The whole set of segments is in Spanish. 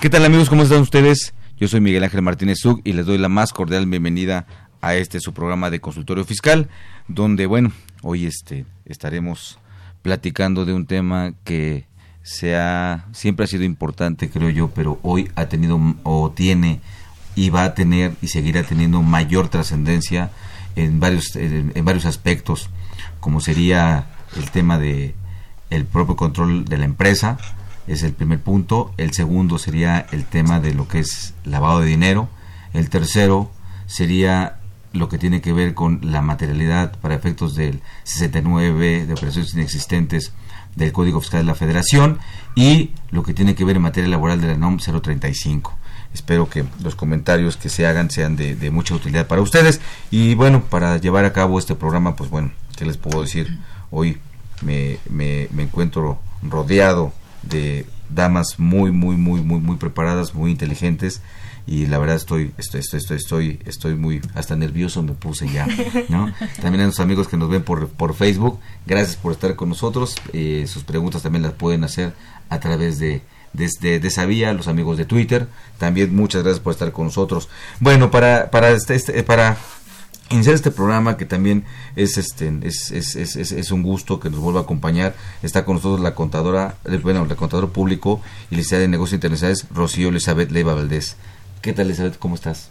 ¿Qué tal amigos? ¿Cómo están ustedes? Yo soy Miguel Ángel Martínez Zug y les doy la más cordial bienvenida a este su programa de consultorio fiscal, donde bueno, hoy este estaremos platicando de un tema que se ha, siempre ha sido importante, creo yo, pero hoy ha tenido o tiene y va a tener y seguirá teniendo mayor trascendencia en varios en, en varios aspectos, como sería el tema de el propio control de la empresa, es el primer punto. El segundo sería el tema de lo que es lavado de dinero. El tercero sería lo que tiene que ver con la materialidad para efectos del 69 de operaciones inexistentes del Código Fiscal de la Federación y lo que tiene que ver en materia laboral de la NOM 035. Espero que los comentarios que se hagan sean de, mucha utilidad para ustedes. Y bueno, para llevar a cabo este programa, pues bueno, ¿qué les puedo decir? Hoy me, me encuentro rodeado de damas muy, muy, muy, muy, muy preparadas, muy inteligentes y la verdad estoy, estoy, estoy, estoy, estoy, estoy muy, hasta nervioso me puse ya, ¿no? También a los amigos que nos ven por, por Facebook, gracias por estar con nosotros, eh, sus preguntas también las pueden hacer a través de, desde de esa vía, los amigos de Twitter, también muchas gracias por estar con nosotros. Bueno, para, para, este, este- para iniciar este programa que también es este es, es, es, es- un gusto que nos vuelva a acompañar está con nosotros la contadora eh, bueno la contadora público y licenciada de negocios internacionales Rocío Elizabeth Leiva Valdés ¿qué tal Elizabeth? ¿cómo estás?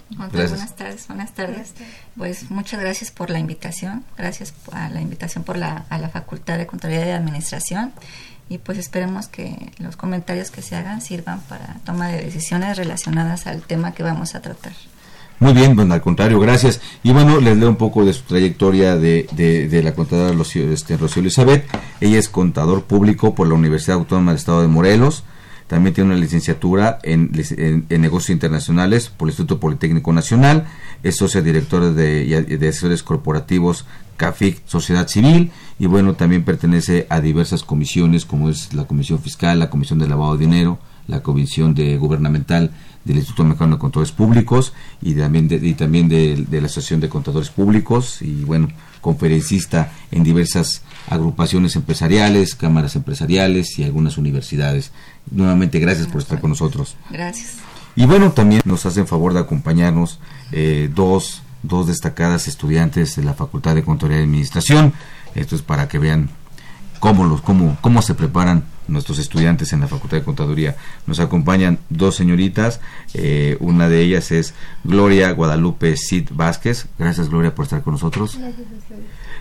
Buenas tardes, buenas tardes. Pues muchas gracias por la invitación, gracias a la invitación por la, a la Facultad de Contabilidad y Administración y pues esperemos que los comentarios que se hagan sirvan para toma de decisiones relacionadas al tema que vamos a tratar. Muy bien, bueno, al contrario, gracias. Y bueno, les leo un poco de su trayectoria de, de, de la contadora Rocío, este, Rocío Elizabeth. Ella es contador público por la Universidad Autónoma del Estado de Morelos. También tiene una licenciatura en, en- negocios internacionales por el Instituto Politécnico Nacional. Es socia directora de, de asesores corporativos CAFIC Sociedad Civil. Y bueno, también pertenece a diversas comisiones como es la Comisión Fiscal, la Comisión de Lavado de Dinero, la Comisión de Gubernamental del Instituto Mexicano de Contadores Públicos y también de, y también de, de la Asociación de Contadores Públicos y bueno, conferencista en diversas agrupaciones empresariales, cámaras empresariales y algunas universidades. Nuevamente gracias por estar con nosotros. Gracias. Y bueno, también nos hacen favor de acompañarnos eh, dos, dos destacadas estudiantes de la Facultad de Contaduría y Administración. Esto es para que vean cómo, los, cómo, cómo se preparan nuestros estudiantes en la Facultad de Contaduría. Nos acompañan dos señoritas, eh, una de ellas es Gloria Guadalupe Cid Vázquez. Gracias Gloria por estar con nosotros.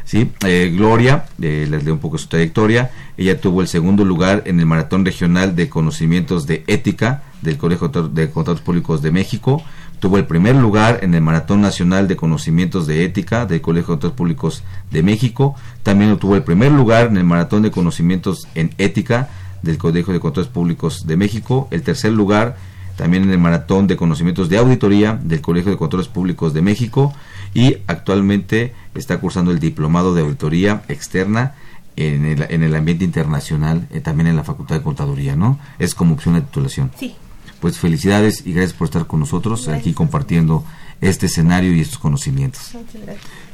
Sí, eh, Gloria, eh, les leo un poco su trayectoria. Ella tuvo el segundo lugar en el Maratón Regional de Conocimientos de Ética del Colegio de Contadores Públicos de México. Tuvo el primer lugar en el Maratón Nacional de Conocimientos de Ética del Colegio de Contadores Públicos de México. También obtuvo el primer lugar en el Maratón de Conocimientos en Ética del Colegio de Contadores Públicos de México. El tercer lugar también en el Maratón de Conocimientos de Auditoría del Colegio de Contadores Públicos de México y actualmente está cursando el Diplomado de Auditoría Externa en el, en el ambiente internacional, eh, también en la Facultad de Contaduría, ¿no? Es como opción de titulación. Sí. Pues felicidades y gracias por estar con nosotros aquí compartiendo este escenario y estos conocimientos.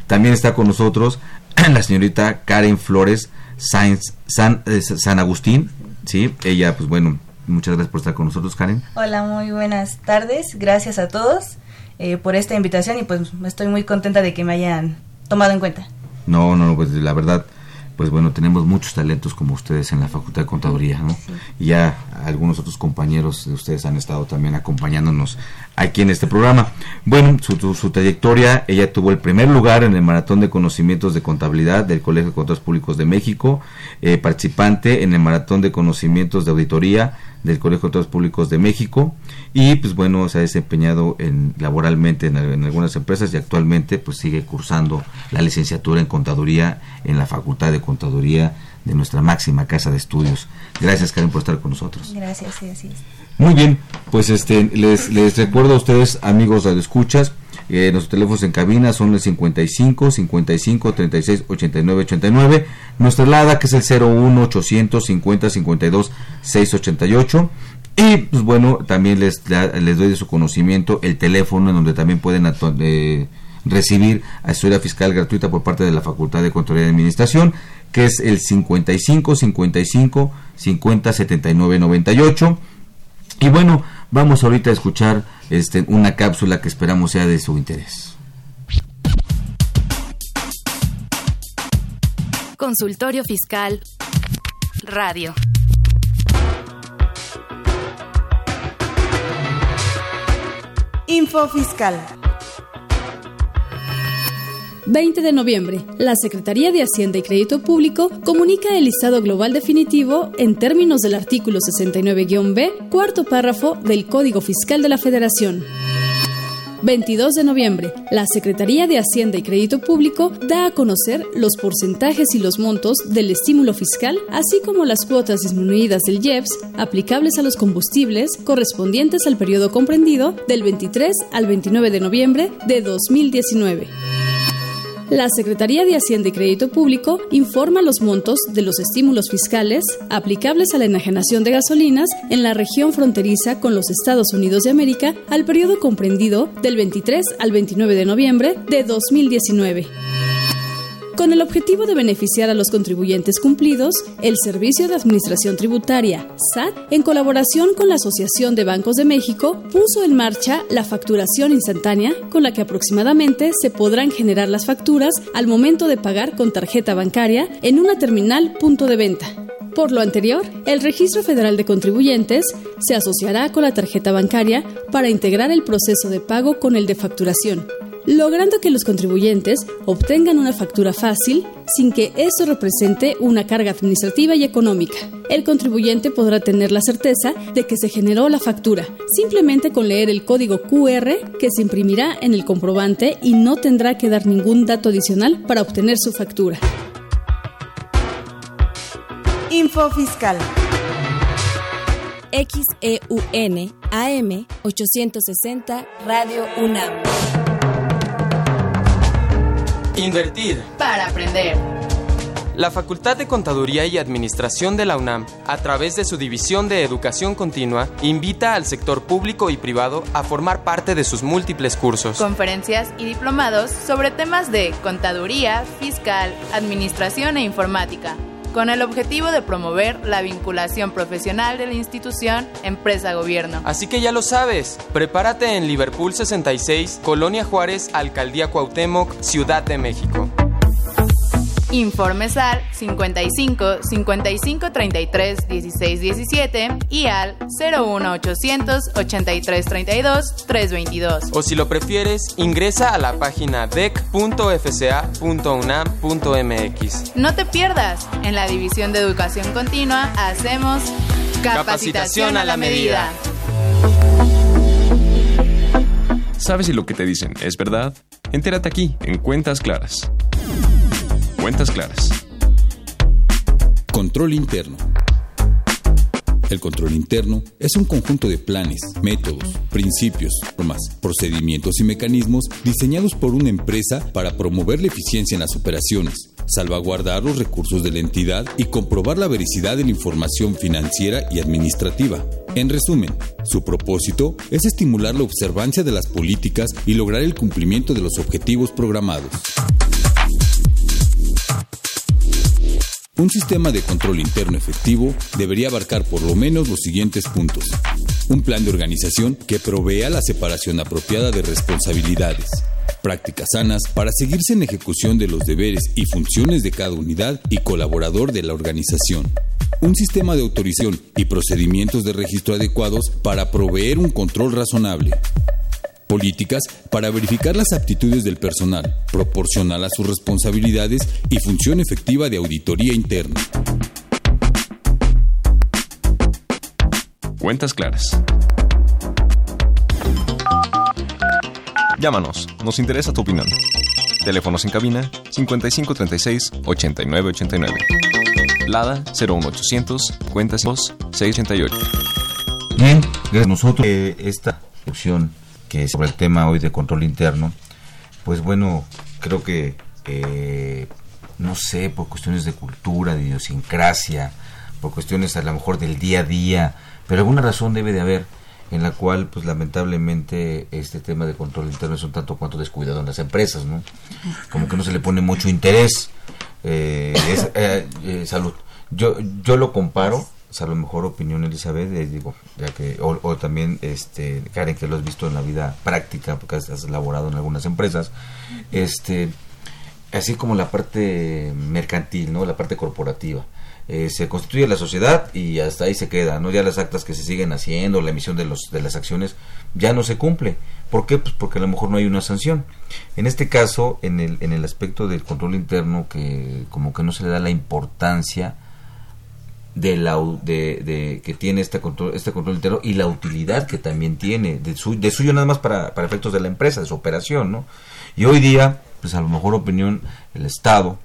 También está con nosotros la señorita Karen Flores Sainz, San, eh, San Agustín, ¿sí? Ella, pues bueno, muchas gracias por estar con nosotros, Karen. Hola, muy buenas tardes. Gracias a todos eh, por esta invitación y pues estoy muy contenta de que me hayan tomado en cuenta. No, no, pues la verdad, pues bueno, tenemos muchos talentos como ustedes en la Facultad de Contaduría, ¿no? Y ya algunos otros compañeros de ustedes han estado también acompañándonos aquí en este programa. Bueno, su, trayectoria, ella tuvo el primer lugar en el Maratón de Conocimientos de Contabilidad del Colegio de Contadores Públicos de México, eh, participante en el Maratón de Conocimientos de Auditoría del Colegio de Contadores Públicos de México y pues bueno, se ha desempeñado en, laboralmente en, en, algunas empresas y actualmente pues sigue cursando la licenciatura en Contaduría en la Facultad de Contaduría de nuestra máxima casa de estudios. Gracias Karen por estar con nosotros. Gracias, sí, así es. Muy bien, pues este les, les recuerdo a ustedes, amigos de escuchas, eh, nuestros teléfonos en cabina son el 55 55 36 89 89. Nuestra LADA que es el 01 800 50 52 688. Y pues bueno, también les, les doy de su conocimiento el teléfono en donde también pueden eh, recibir asesoría fiscal gratuita por parte de la Facultad de Control y Administración, que es el 55 55 50 79 98. Y bueno, vamos ahorita a escuchar este, una cápsula que esperamos sea de su interés. Consultorio Fiscal Radio. Info Fiscal. 20 de noviembre, la Secretaría de Hacienda y Crédito Público comunica el listado global definitivo en términos del artículo 69-B, cuarto párrafo del Código Fiscal de la Federación. 22 de noviembre, la Secretaría de Hacienda y Crédito Público da a conocer los porcentajes y los montos del estímulo fiscal, así como las cuotas disminuidas del IEPS aplicables a los combustibles correspondientes al periodo comprendido del 23 al 29 de noviembre de 2019. La Secretaría de Hacienda y Crédito Público informa los montos de los estímulos fiscales aplicables a la enajenación de gasolinas en la región fronteriza con los Estados Unidos de América al periodo comprendido del 23 al 29 de noviembre de 2019. Con el objetivo de beneficiar a los contribuyentes cumplidos, el Servicio de Administración Tributaria, SAT, en colaboración con la Asociación de Bancos de México, puso en marcha la facturación instantánea, con la que aproximadamente se podrán generar las facturas al momento de pagar con tarjeta bancaria en una terminal punto de venta. Por lo anterior, el Registro Federal de Contribuyentes se asociará con la tarjeta bancaria para integrar el proceso de pago con el de facturación, logrando que los contribuyentes obtengan una factura fácil sin que eso represente una carga administrativa y económica. El contribuyente podrá tener la certeza de que se generó la factura, simplemente con leer el código QR que se imprimirá en el comprobante y no tendrá que dar ningún dato adicional para obtener su factura. Info Fiscal. XEUN AM 860 Radio UNAM. Invertir. Para aprender. La Facultad de Contaduría y Administración de la UNAM, a través de su División de Educación Continua, invita al sector público y privado a formar parte de sus múltiples cursos, conferencias y diplomados sobre temas de contaduría, fiscal, administración e informática con el objetivo de promover la vinculación profesional de la institución empresa-gobierno. Así que ya lo sabes, prepárate en Liverpool 66, Colonia Juárez, Alcaldía Cuauhtémoc, Ciudad de México. Informes al 55 55 33 16 17 y al 01 800 83 32 322. O si lo prefieres, ingresa a la página dec.fca.unam.mx. No te pierdas, en la División de Educación Continua hacemos capacitación, a la medida. ¿Sabes si lo que te dicen es verdad? Entérate aquí, en Cuentas Claras. Cuentas claras. Control interno. El control interno es un conjunto de planes, métodos, principios, normas, procedimientos y mecanismos diseñados por una empresa para promover la eficiencia en las operaciones, salvaguardar los recursos de la entidad y comprobar la vericidad de la información financiera y administrativa. En resumen, su propósito es estimular la observancia de las políticas y lograr el cumplimiento de los objetivos programados. Un sistema de control interno efectivo debería abarcar por lo menos los siguientes puntos. Un plan de organización que provea la separación apropiada de responsabilidades. prácticas sanas para seguirse en ejecución de los deberes y funciones de cada unidad y colaborador de la organización. Un sistema de autorización y procedimientos de registro adecuados para proveer un control razonable. Políticas para verificar las aptitudes del personal, proporcional a sus responsabilidades y función efectiva de auditoría interna. Cuentas claras. Llámanos, nos interesa tu opinión. Teléfonos en cabina 5536 8989. Lada 01800 cuentas 688. Bien, gracias a nosotros eh, esta opción que sobre el tema hoy de control interno, pues bueno, creo que eh, no sé, por cuestiones de cultura, de idiosincrasia, por cuestiones a lo mejor del día a día, pero alguna razón debe de haber en la cual pues lamentablemente este tema de control interno es un tanto cuanto descuidado en las empresas, ¿no? Como que no se le pone mucho interés. Eh, es, eh, eh, salud. Yo, yo lo comparo, a lo mejor opinión Elizabeth, digo, ya que, o, también este, Karen, que lo has visto en la vida práctica, porque has, has elaborado en algunas empresas, este, así como la parte mercantil, ¿no? La parte corporativa eh, se constituye la sociedad y hasta ahí se queda, ¿no? Ya las actas que se siguen haciendo, la emisión de, los, de las acciones, ya no se cumple. ¿Por qué? Pues porque a lo mejor no hay una sanción. En este caso, en el, en el aspecto del control interno, que como que no se le da la importancia de la de, que tiene este control este control interno y la utilidad que también tiene de, de suyo nada más para, para efectos de la empresa de su operación no y hoy día pues a lo mejor opinión el estado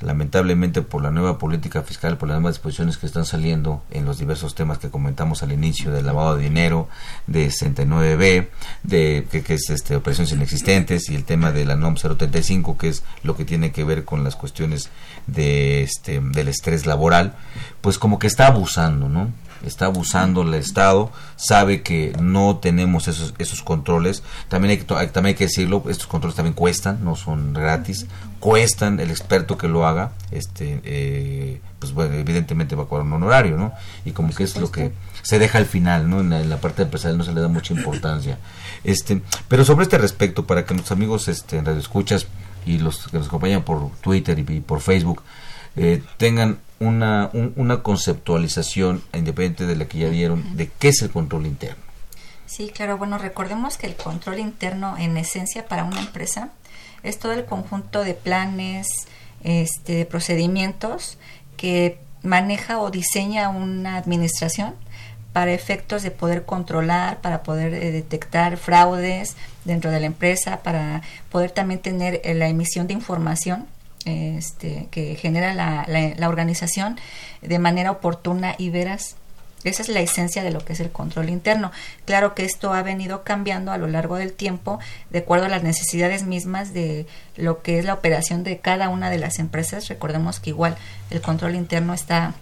lamentablemente por la nueva política fiscal, por las nuevas disposiciones que están saliendo en los diversos temas que comentamos al inicio del lavado de dinero, de 69B, de que, es este operaciones inexistentes y el tema de la NOM 035 que es lo que tiene que ver con las cuestiones de este del estrés laboral, pues como que está abusando, ¿no? está abusando el Estado, sabe que no tenemos esos, esos controles, también hay, que, también hay que decirlo, estos controles también cuestan, no son gratis, cuestan el experto que lo haga, este, eh, pues bueno, evidentemente va a cobrar un honorario, ¿no? Y como que es lo que se deja al final, ¿no? En la, parte empresarial no se le da mucha importancia. Este, pero sobre este respecto, para que nuestros amigos este, en Radio Escuchas y los que nos acompañan por Twitter y, por Facebook eh, tengan una, una conceptualización independiente de la que ya dieron de qué es el control interno. Sí, claro, bueno, recordemos que el control interno en esencia para una empresa es todo el conjunto de planes, este, de procedimientos que maneja o diseña una administración para efectos de poder controlar, para poder eh, detectar fraudes dentro de la empresa, para poder también tener eh, la emisión de información este, que genera la, la, organización de manera oportuna y veraz. Esa es la esencia de lo que es el control interno. Claro que esto ha venido cambiando a lo largo del tiempo de acuerdo a las necesidades mismas de lo que es la operación de cada una de las empresas. Recordemos que igual el control interno está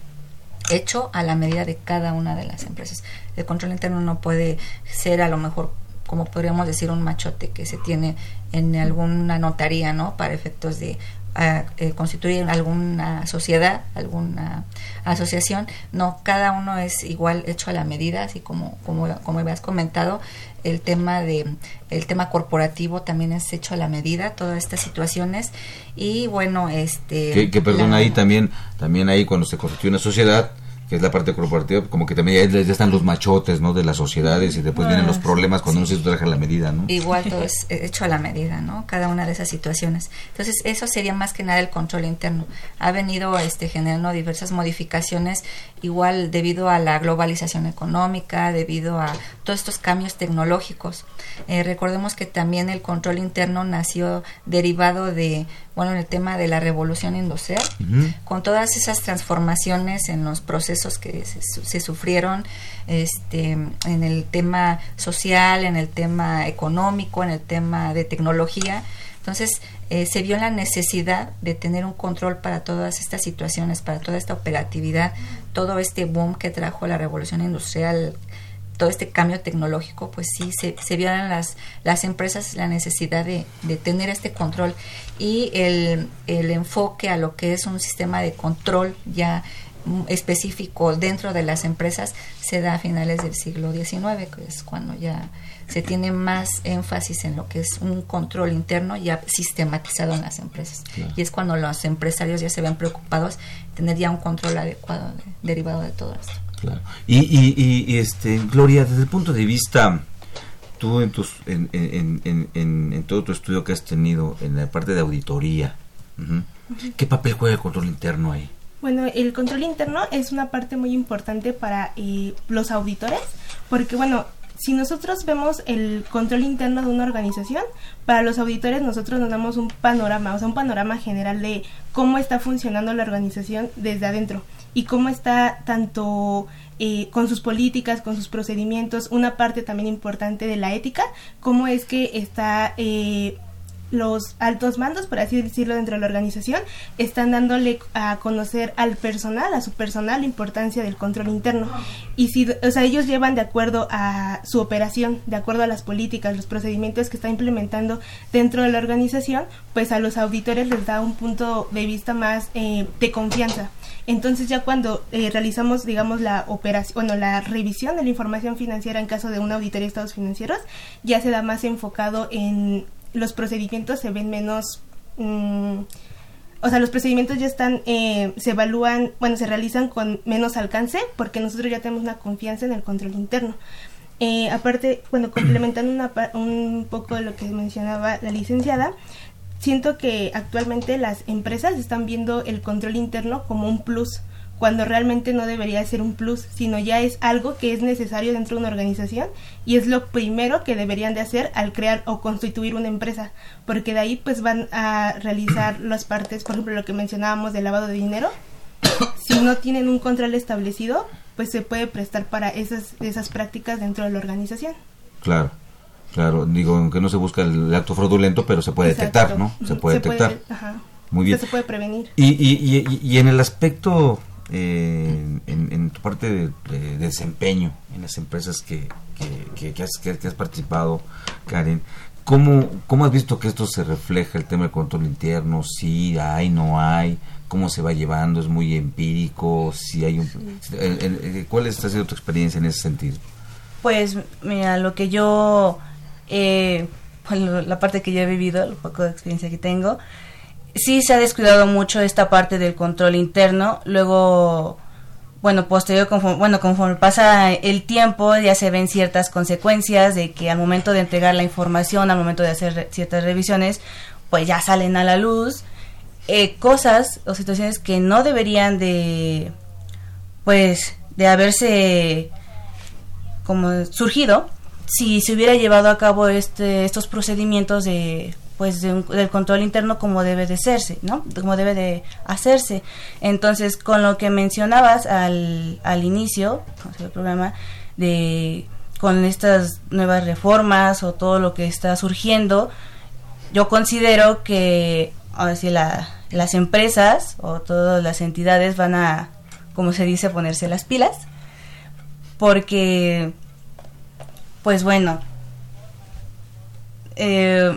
hecho a la medida de cada una de las empresas. El control interno no puede ser a lo mejor como podríamos decir un machote que se tiene en alguna notaría, ¿no? Para efectos de a, eh, constituir alguna sociedad, alguna asociación. No, cada uno es igual hecho a la medida, así como, como, como habías comentado, el tema de el tema corporativo también es hecho a la medida todas estas situaciones y bueno este que, perdón ahí también también ahí cuando se constituye una sociedad que es la parte corporativa, como que también ya, están los machotes, ¿no? De las sociedades y después vienen los ah, problemas cuando uno se trabaja a la medida, ¿no? Igual todo es hecho a la medida, ¿no? Cada una de esas situaciones. Entonces, eso sería más que nada el control interno. Ha venido este, generando diversas modificaciones, igual debido a la globalización económica, debido a todos estos cambios tecnológicos. Eh, recordemos que también el control interno nació derivado de bueno, en el tema de la revolución industrial, con todas esas transformaciones en los procesos que se, sufrieron, este, en el tema social, en el tema económico, en el tema de tecnología. Entonces, eh, se vio la necesidad de tener un control para todas estas situaciones, para toda esta operatividad, todo este boom que trajo la revolución industrial todo este cambio tecnológico, pues sí, se, se vieron las, las empresas la necesidad de, de tener este control y el, el, enfoque a lo que es un sistema de control ya específico dentro de las empresas se da a finales del siglo XIX, que es cuando ya se tiene más énfasis en lo que es un control interno ya sistematizado en las empresas. Y es cuando los empresarios ya se ven preocupados tener ya un control adecuado derivado de todo esto. Claro. Y, y, y, este, Gloria, desde el punto de vista, tú en, tus, en, en, en, en, todo tu estudio que has tenido en la parte de auditoría, ¿qué papel juega el control interno ahí? Bueno, el control interno es una parte muy importante para eh, los auditores, porque bueno, si nosotros vemos el control interno de una organización, para los auditores nosotros nos damos un panorama, o sea, un panorama general de cómo está funcionando la organización desde adentro y cómo está tanto eh, con sus políticas, con sus procedimientos, una parte también importante de la ética, cómo es que está eh, los altos mandos, por así decirlo, dentro de la organización, están dándole a conocer al personal, a su personal, la importancia del control interno. Y si, o sea, ellos llevan de acuerdo a su operación, de acuerdo a las políticas, los procedimientos que está implementando dentro de la organización, pues a los auditores les da un punto de vista más eh, de confianza. Entonces ya cuando eh, realizamos, digamos, la operación, bueno, la revisión de la información financiera en caso de una auditoría de estados financieros, ya se da más enfocado en los procedimientos se ven menos... Mm, o sea, los procedimientos ya están, eh, se evalúan, bueno, se realizan con menos alcance porque nosotros ya tenemos una confianza en el control interno. Eh, aparte, bueno, complementando una, un poco lo que mencionaba la licenciada, siento que actualmente las empresas están viendo el control interno como un plus cuando realmente no debería ser un plus, sino ya es algo que es necesario dentro de una organización y es lo primero que deberían de hacer al crear o constituir una empresa, porque de ahí pues van a realizar las partes, por ejemplo, lo que mencionábamos del lavado de dinero. Si no tienen un control establecido, pues se puede prestar para esas esas prácticas dentro de la organización. Claro. Claro, digo, que no se busca el acto fraudulento, pero se puede detectar, ¿no? Se puede detectar. Muy bien. se puede prevenir. Y, y, y, y en el aspecto eh, en, tu parte de, desempeño en las empresas que, que, has, que, has, participado, Karen, ¿cómo, ¿cómo has visto que esto se refleja, el tema del control interno? Si hay, no hay, cómo se va llevando, es muy empírico, si hay un... ¿Cuál está siendo tu experiencia en ese sentido? Pues, mira, lo que yo... Eh, la parte que yo he vivido, el poco de experiencia que tengo, sí se ha descuidado mucho esta parte del control interno. Luego, bueno, posterior, conforme, bueno, conforme pasa el tiempo, ya se ven ciertas consecuencias de que al momento de entregar la información, al momento de hacer ciertas revisiones, pues ya salen a la luz eh, cosas o situaciones que no deberían de, pues, de haberse como surgido si se hubiera llevado a cabo este, estos procedimientos de pues del control interno como debe de serse, ¿no? Como debe de hacerse. Entonces, con lo que mencionabas al, al inicio del programa, de con estas nuevas reformas o todo lo que está surgiendo, yo considero que así la, las empresas o todas las entidades van a, como se dice, ponerse las pilas, porque, pues bueno, eh,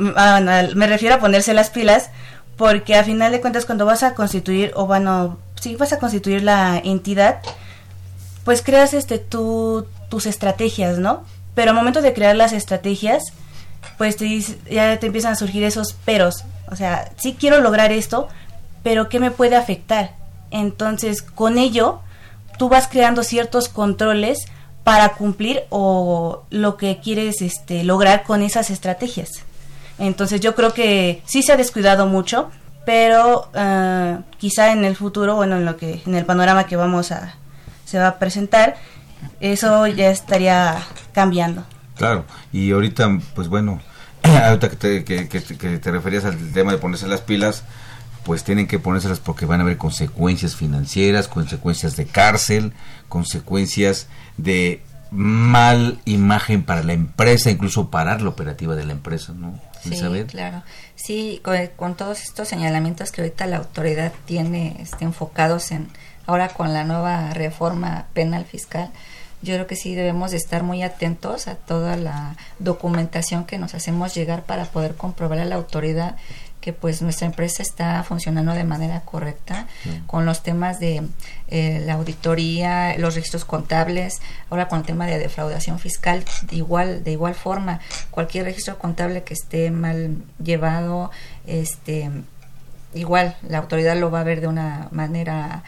me refiero a ponerse las pilas porque a final de cuentas cuando vas a constituir o bueno, si vas a constituir la entidad, pues creas este tú tus estrategias, ¿no? Pero al momento de crear las estrategias, pues te, ya te empiezan a surgir esos peros. O sea, sí quiero lograr esto, pero ¿qué me puede afectar? Entonces, con ello, tú vas creando ciertos controles para cumplir o lo que quieres este, lograr con esas estrategias. Entonces yo creo que sí se ha descuidado mucho, pero eh, quizá en el futuro, bueno, en lo que en el panorama que vamos a se va a presentar, eso ya estaría cambiando. Claro, y ahorita, pues bueno, ahorita que te, que, que te referías al tema de ponerse las pilas, pues tienen que ponérselas porque van a haber consecuencias financieras, consecuencias de cárcel, consecuencias de mal imagen para la empresa, incluso parar la operativa de la empresa, ¿no? Sí, claro. Sí, con, todos estos señalamientos que ahorita la autoridad tiene este, enfocados en, ahora con la nueva reforma penal fiscal, yo creo que sí debemos de estar muy atentos a toda la documentación que nos hacemos llegar para poder comprobar a la autoridad que pues nuestra empresa está funcionando de manera correcta con los temas de eh, la auditoría, los registros contables, ahora con el tema de defraudación fiscal, de igual, de igual forma, cualquier registro contable que esté mal llevado, este igual la autoridad lo va a ver de una manera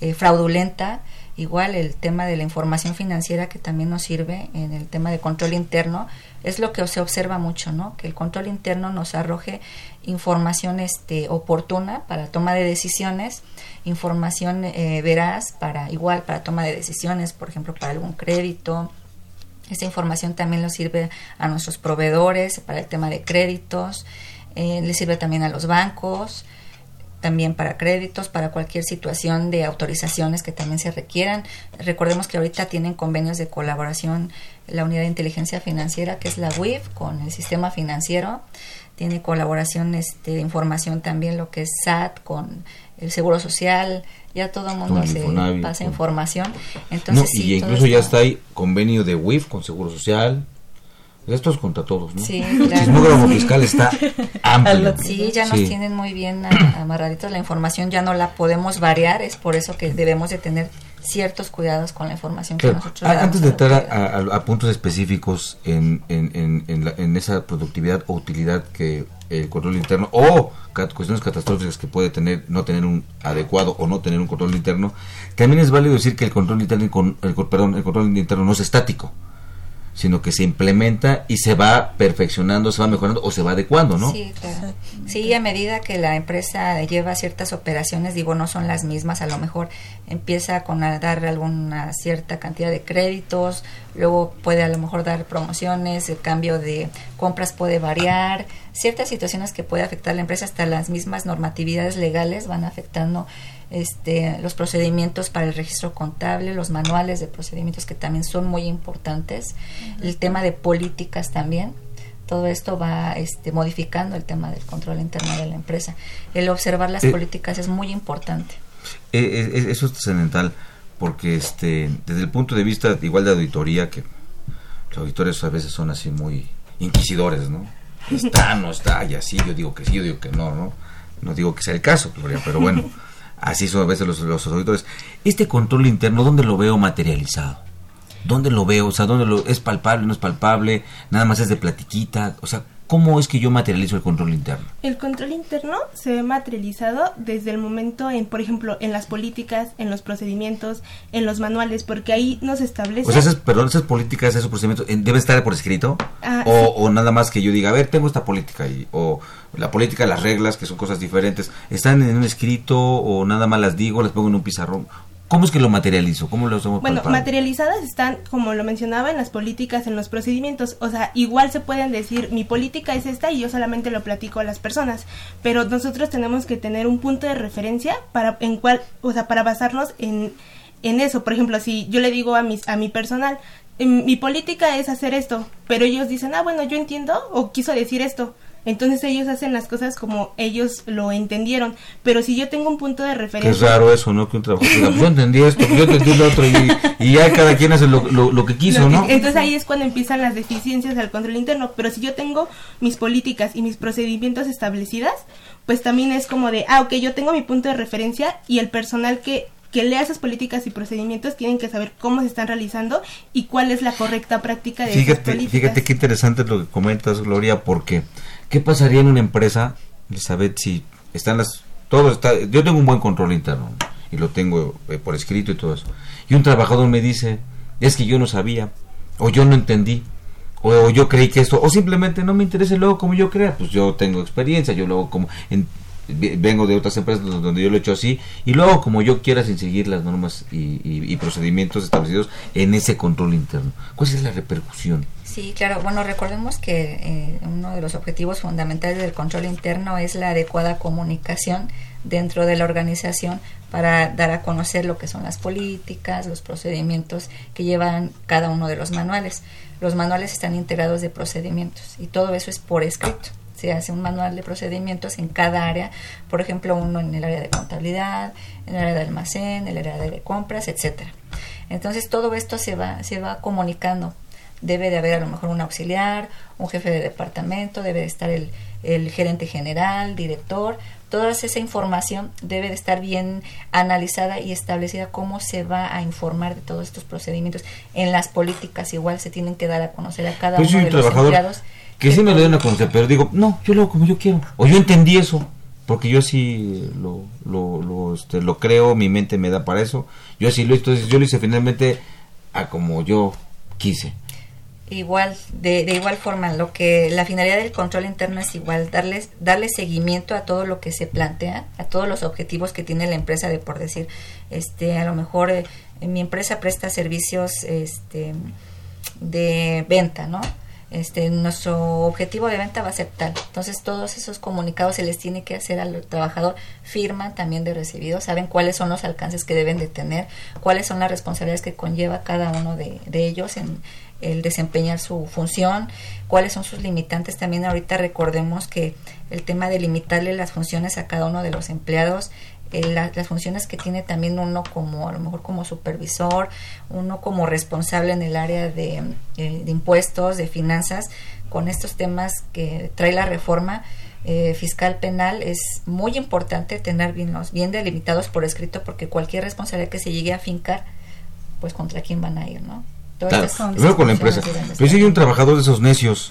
eh, fraudulenta igual el tema de la información financiera que también nos sirve en el tema de control interno es lo que se observa mucho no que el control interno nos arroje información este oportuna para toma de decisiones información eh, veraz para igual para toma de decisiones por ejemplo para algún crédito esta información también nos sirve a nuestros proveedores para el tema de créditos eh, le sirve también a los bancos también para créditos, para cualquier situación de autorizaciones que también se requieran. Recordemos que ahorita tienen convenios de colaboración la unidad de inteligencia financiera, que es la WIF, con el sistema financiero. Tiene colaboración este, de información también lo que es SAT con el Seguro Social, ya todo el mundo se pasa información. Entonces, y incluso ya está ahí convenio de WIF con Seguro Social, esto es contra todos, ¿no? Sí, El sismógrafo fiscal está amplio. Sí, ya nos tienen muy bien amarraditos la información, ya no la podemos variar, es por eso que debemos de tener ciertos cuidados con la información que nosotros Antes de entrar a, puntos específicos en, en, en, esa productividad o utilidad que el control interno o cuestiones catastróficas que puede tener no tener un adecuado o no tener un control interno, también es válido decir que el control interno, el, perdón, el control interno no es estático sino que se implementa y se va perfeccionando, se va mejorando o se va adecuando, ¿no? Sí, claro. Sí, a medida que la empresa lleva ciertas operaciones, digo, no son las mismas, a lo mejor empieza con a dar alguna cierta cantidad de créditos, luego puede a lo mejor dar promociones, el cambio de compras puede variar, ciertas situaciones que puede afectar a la empresa, hasta las mismas normatividades legales van afectando este, los procedimientos para el registro contable, los manuales de procedimientos que también son muy importantes, el tema de políticas también. Todo esto va este, modificando el tema del control interno de la empresa. El observar las eh, políticas es muy importante. Eh, eh, eso es trascendental porque este, desde el punto de vista igual de auditoría, que los auditores a veces son así muy inquisidores, ¿no? Está, no está, y así, yo digo que sí, yo digo que no, ¿no? No digo que sea el caso, pero bueno. Así son a veces los, los auditores. Este control interno, ¿dónde lo veo materializado? ¿Dónde lo veo? O sea, ¿dónde lo es palpable, no es palpable? Nada más es de platiquita. O sea, ¿Cómo es que yo materializo el control interno? El control interno se ve materializado desde el momento en, por ejemplo, en las políticas, en los procedimientos, en los manuales, porque ahí nos establece... O sea, esas, perdón, esas políticas, esos procedimientos, ¿deben estar por escrito? Ah, o, o, nada más que yo diga, a ver, tengo esta política, y, o la política, las reglas, que son cosas diferentes, ¿están en un escrito o nada más las digo, las pongo en un pizarrón? ¿Cómo es que lo materializo? ¿Cómo lo hacemos? Bueno, materializadas están, como lo mencionaba, en las políticas, en los procedimientos. O sea, igual se pueden decir, mi política es esta y yo solamente lo platico a las personas. Pero nosotros tenemos que tener un punto de referencia para, en cual, o sea, para basarnos en, en eso. Por ejemplo, si yo le digo a, mis, a mi personal, em, mi política es hacer esto, pero ellos dicen, ah, bueno, yo entiendo o quiso decir esto entonces ellos hacen las cosas como ellos lo entendieron. Pero si yo tengo un punto de referencia... es raro eso, ¿no? Que un trabajo yo entendí esto, yo entendí lo otro y, ya cada quien hace lo, lo, que quiso, ¿no? Entonces ahí es cuando empiezan las deficiencias del control interno. Pero si yo tengo mis políticas y mis procedimientos establecidas, pues también es como de, ah, ok, yo tengo mi punto de referencia y el personal que que lea esas políticas y procedimientos tienen que saber cómo se están realizando y cuál es la correcta práctica de fíjate, esas políticas. Fíjate qué interesante lo que comentas, Gloria, porque ¿qué pasaría en una empresa, Elizabeth, si están las... Todo está... Yo tengo un buen control interno y lo tengo eh, por escrito y todo eso. Y un trabajador me dice, es que yo no sabía, o yo no entendí, o, yo creí que esto, o simplemente no me interesa luego como yo crea, pues yo tengo experiencia, yo luego como en, vengo de otras empresas donde yo lo he hecho así y luego como yo quiera sin seguir las normas y, procedimientos establecidos en ese control interno. ¿Cuál es la repercusión? Sí, claro. Bueno, recordemos que eh, uno de los objetivos fundamentales del control interno es la adecuada comunicación dentro de la organización para dar a conocer lo que son las políticas, los procedimientos que llevan cada uno de los manuales. Los manuales están integrados de procedimientos y todo eso es por escrito se hace un manual de procedimientos en cada área, por ejemplo, uno en el área de contabilidad, en el área de almacén, en el área de compras, etcétera. Entonces todo esto se va, se va comunicando debe de haber a lo mejor un auxiliar, un jefe de departamento, debe de estar el, el gerente general, director, toda esa información debe de estar bien analizada y establecida cómo se va a informar de todos estos procedimientos. En las políticas igual se tienen que dar a conocer a cada Pues uno de los trabajador empleados. Que sí me lo den a conocer, pero digo, no, yo lo hago como yo quiero. O yo entendí eso, porque yo así lo, lo, lo, este, lo creo, mi mente me da para eso. Yo así lo entonces yo lo hice finalmente a como yo quise. Igual, de, de igual forma, lo que la finalidad del control interno es igual, darles, darle seguimiento a todo lo que se plantea, a todos los objetivos que tiene la empresa de por decir, este, a lo mejor eh, mi empresa presta servicios este, de venta, ¿no? Este, nuestro objetivo de venta va a ser tal. Entonces, todos esos comunicados se les tiene que hacer al trabajador, firman también de recibido, saben cuáles son los alcances que deben de tener, cuáles son las responsabilidades que conlleva cada uno de, de ellos en el desempeñar su función, cuáles son sus limitantes. También ahorita recordemos que el tema de limitarle las funciones a cada uno de los empleados, la- las funciones que tiene también uno como a lo mejor como supervisor, uno como responsable en el área de, eh, de impuestos, de finanzas, con estos temas que trae la reforma eh, fiscal penal es muy importante tener bien, los- bien delimitados por escrito porque cualquier responsabilidad que se llegue a fincar, pues contra quién van a ir, ¿no? Claro, primero con la empresa. Pero si hay un trabajador de esos necios,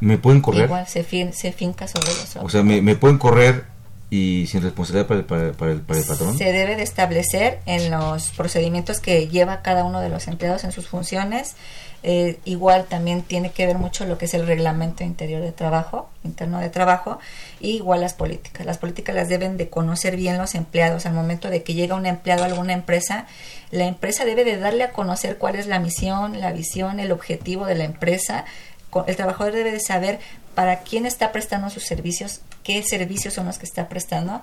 ¿me pueden correr? Igual se, fin- se finca sobre los O sea, me, me pueden correr y sin responsabilidad para el, para, para el, patrón. se debe de establecer en los procedimientos que lleva cada uno de los empleados en sus funciones. Eh, igual también tiene que ver mucho lo que es el reglamento interior de trabajo, interno de trabajo, y igual las políticas. Las políticas las deben de conocer bien los empleados. Al momento de que llega un empleado a alguna empresa, la empresa debe de darle a conocer cuál es la misión, la visión, el objetivo de la empresa. El trabajador debe de saber para quién está prestando sus servicios, qué servicios son los que está prestando,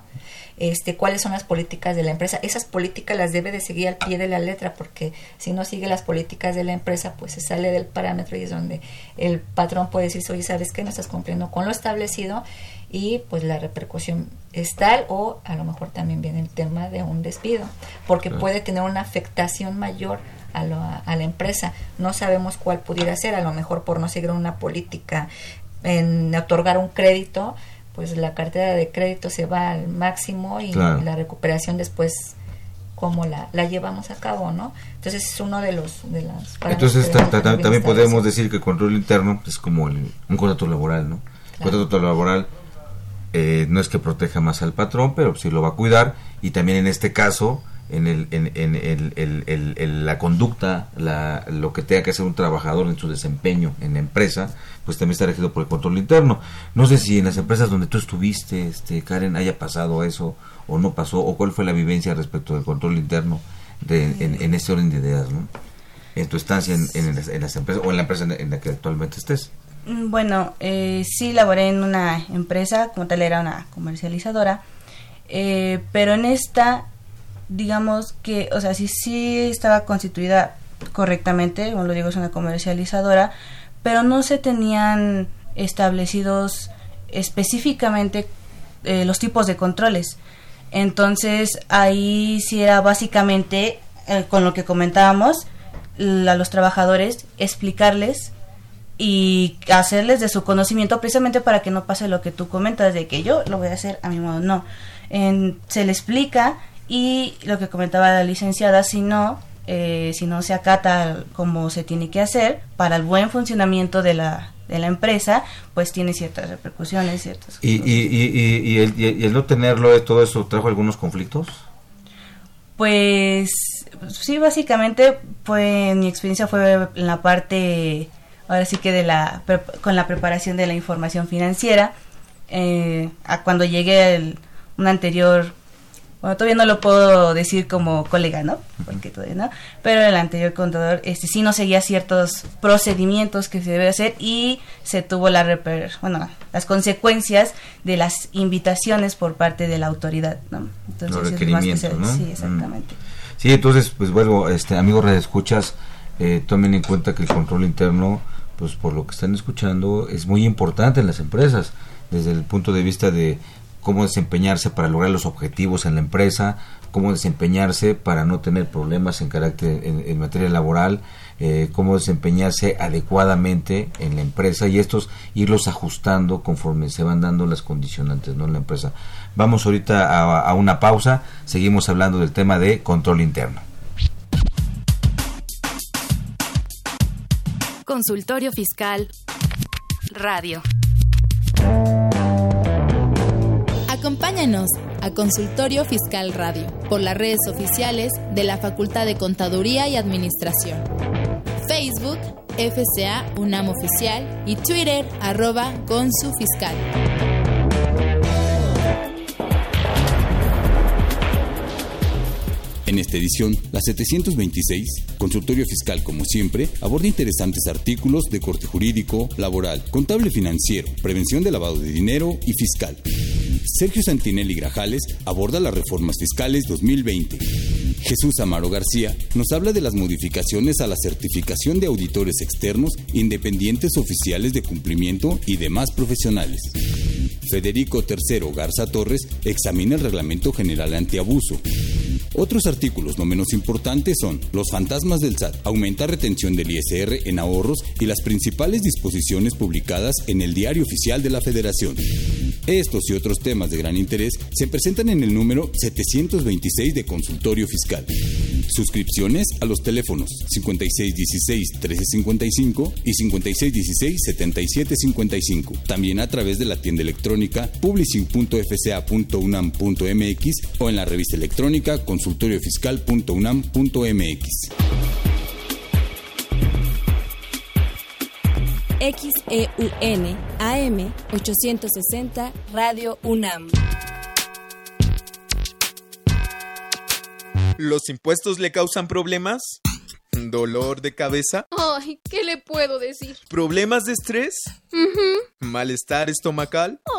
este, cuáles son las políticas de la empresa. Esas políticas las debe de seguir al pie de la letra, porque si no sigue las políticas de la empresa, pues se sale del parámetro y es donde el patrón puede decir, oye, ¿sabes qué? No estás cumpliendo con lo establecido y pues la repercusión es tal o a lo mejor también viene el tema de un despido, porque Claro. puede tener una afectación mayor a, lo- a la empresa. No sabemos cuál pudiera ser, a lo mejor por no seguir una política en otorgar un crédito, pues la cartera de crédito se va al máximo y Claro. la recuperación después cómo la, la llevamos a cabo, ¿no? Entonces es uno de los de las Entonces ta- ta- también podemos decir que el control interno es como el- un contrato laboral, ¿no? El contrato laboral eh, no es que proteja más al patrón, pero sí lo va a cuidar y también en este caso en, el, en, en el- el- la conducta, la, lo que tenga que hacer un trabajador en su desempeño en la empresa, pues también está regido por el control interno. No sé si en las empresas donde tú estuviste, este, Karen, haya pasado eso o no pasó, o cuál fue la vivencia respecto del control interno de, en, en este orden de ideas, ¿no? En tu estancia en, en las, en las empresas o en la empresa en, en la que actualmente estés. Mm, Bueno, eh, sí laboré en una empresa, como tal era una comercializadora, eh, pero en esta, digamos que, o sea, sí, sí estaba constituida correctamente, como lo digo, es una comercializadora, pero no se tenían establecidos específicamente eh, los tipos de controles. Entonces ahí sí era básicamente, eh, con lo que comentábamos, a los trabajadores explicarles y hacerles de su conocimiento precisamente para que no pase lo que tú comentas de que yo lo voy a hacer a mi modo. No, En- se le explica y lo que comentaba la licenciada, si no, eh, si no se acata como se tiene que hacer para el buen funcionamiento de la, de la empresa, pues tiene ciertas repercusiones, ciertas ¿Y, y, y, y, y el, y el- y el no tenerlo, eh, todo eso trajo algunos conflictos? Pues sí, básicamente fue mi experiencia fue en la parte, ahora sí que de la con la preparación de la información financiera. Eh, a cuando llegué el, un anterior, bueno todavía no lo puedo decir como colega, ¿no? Porque todavía no. Pero el anterior contador, este sí no seguía ciertos procedimientos que se debe hacer y se tuvo la reper, bueno las consecuencias de las invitaciones por parte de la autoridad, ¿no? Los es más que requerimientos, se- ¿no? Sí, Mm. exactamente. Sí, entonces, pues bueno, este, amigos redescuchas, eh, tomen en cuenta que el control interno, pues por lo que están escuchando, es muy importante en las empresas, desde el punto de vista de cómo desempeñarse para lograr los objetivos en la empresa, cómo desempeñarse para no tener problemas en carácter en, materia laboral, eh, cómo desempeñarse adecuadamente en la empresa y estos irlos ajustando conforme se van dando las condicionantes ¿no? en la empresa. Vamos ahorita a una pausa, seguimos hablando del tema de control interno. Consultorio Fiscal Radio. A Consultorio Fiscal Radio por las redes oficiales de la Facultad de Contaduría y Administración. Facebook, FCA UNAM Oficial y Twitter, arroba Consu Fiscal. En esta edición, la 726, Consultorio Fiscal como siempre, aborda interesantes artículos de corte jurídico, laboral, contable financiero, prevención de lavado de dinero y fiscal. Sergio Santinelli Grajales aborda las reformas fiscales 2020. Jesús Amaro García nos habla de las modificaciones a la certificación de auditores externos, independientes oficiales de cumplimiento y demás profesionales. Federico III Garza Torres examina el Reglamento General Antiabuso. Otros artículos no menos importantes son Los fantasmas del SAT, aumenta retención del ISR en ahorros y las principales disposiciones publicadas en el Diario Oficial de la Federación. Estos y otros temas de gran interés se presentan en el número 726 de Consultorio Fiscal. Suscripciones a los teléfonos 5616-1355 y 5616-7755. También a través de la tienda electrónica publishing.fca.unam.mx o en la revista electrónica consultoriofiscal.unam.mx. XEUN AM 860 Radio UNAM. ¿Los impuestos le causan problemas? ¿Dolor de cabeza? Ay, ¿qué le puedo decir? ¿Problemas de estrés? ¿Malestar estomacal? Ay.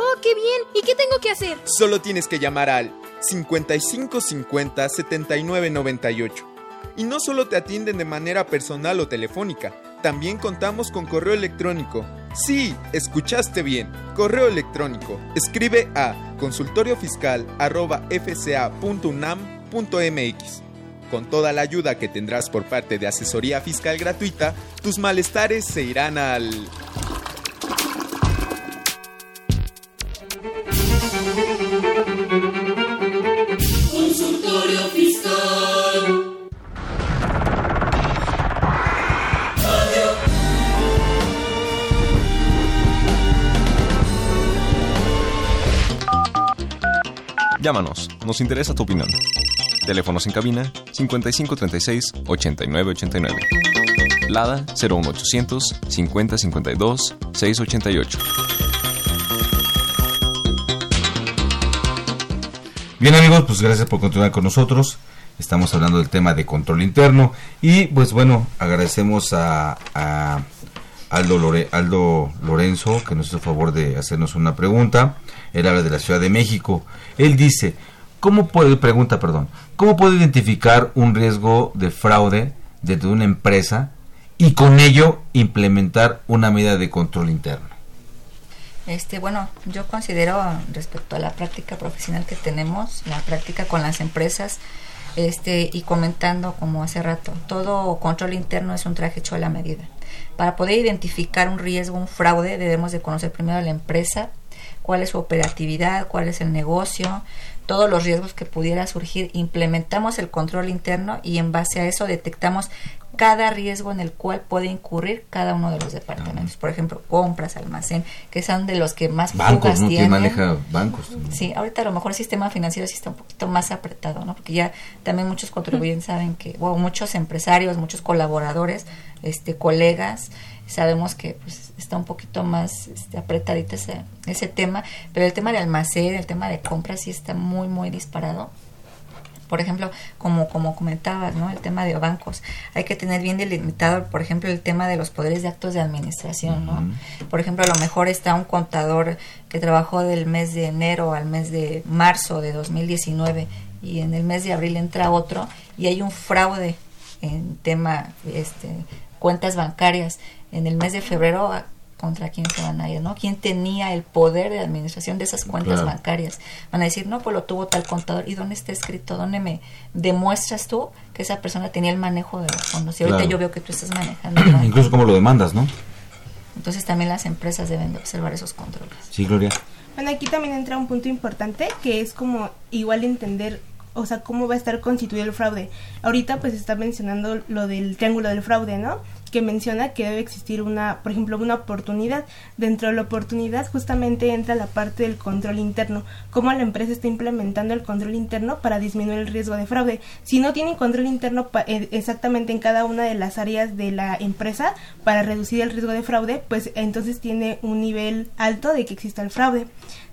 ¡Oh, qué bien! ¿Y qué tengo que hacer? Solo tienes que llamar al 5550 7998. Y no solo te atienden de manera personal o telefónica, también contamos con correo electrónico. Sí, escuchaste bien. Correo electrónico. Escribe a consultoriofiscal.fca.unam.mx. Con toda la ayuda que tendrás por parte de asesoría fiscal gratuita, tus malestares se irán al... Llámanos, nos interesa tu opinión. Teléfonos en cabina 5536 8989. Lada 01800 5052 688. Bien amigos, pues gracias por continuar con nosotros. Estamos hablando del tema de control interno y pues bueno, agradecemos a, Aldo, Aldo Lorenzo que nos hizo favor de hacernos una pregunta. Él habla de la Ciudad de México. Él dice, ¿cómo puede, pregunta, perdón, cómo puede identificar un riesgo de fraude dentro de una empresa y con ello implementar una medida de control interno? Este, bueno, yo considero respecto a la práctica profesional que tenemos, la práctica con las empresas, este, y comentando como hace rato, todo control interno es un traje hecho a la medida. Para poder identificar un riesgo, un fraude, debemos de conocer primero la empresa, cuál es su operatividad, cuál es el negocio, todos los riesgos que pudiera surgir, implementamos el control interno y en base a eso detectamos cada riesgo en el cual puede incurrir cada uno de los departamentos. Por ejemplo, compras, almacén, que son de los que más bancos, ¿no? tienen. maneja bancos? Sí, ahorita a lo mejor el sistema financiero sí está un poquito más apretado, ¿no? Porque ya también muchos contribuyentes saben que, o muchos empresarios, muchos colaboradores, este, colegas, sabemos que pues, está un poquito más este, apretadito ese, ese tema, pero el tema de almacén, el tema de compras sí está muy, muy disparado por ejemplo, como, como comentabas, ¿no? El tema de bancos. Hay que tener bien delimitado, por ejemplo, el tema de los poderes de actos de administración, ¿no? Por ejemplo, a lo mejor está un contador que trabajó del mes de enero al mes de marzo de 2019 y en el mes de abril entra otro y hay un fraude en tema este cuentas bancarias en el mes de febrero contra quién se van a ir, ¿no? ¿Quién tenía el poder de administración de esas cuentas bancarias? Van a decir, no, pues lo tuvo tal contador. ¿Y dónde está escrito? ¿Dónde me demuestras tú que esa persona tenía el manejo de los fondos? Y ahorita yo veo que tú estás manejando. Incluso como lo demandas, ¿no? Entonces también las empresas deben de observar esos controles. Sí, Gloria. Bueno, aquí también entra un punto importante que es como igual entender o sea, cómo va a estar constituido el fraude. Ahorita pues está mencionando lo del triángulo del fraude, ¿no? Que menciona que debe existir una, por ejemplo, una oportunidad. Dentro de la oportunidad justamente entra la parte del control interno, cómo la empresa está implementando el control interno para disminuir el riesgo de fraude. Si no tienen control interno eh, exactamente en cada una de las áreas de la empresa para reducir el riesgo de fraude, pues entonces tiene un nivel alto de que exista el fraude.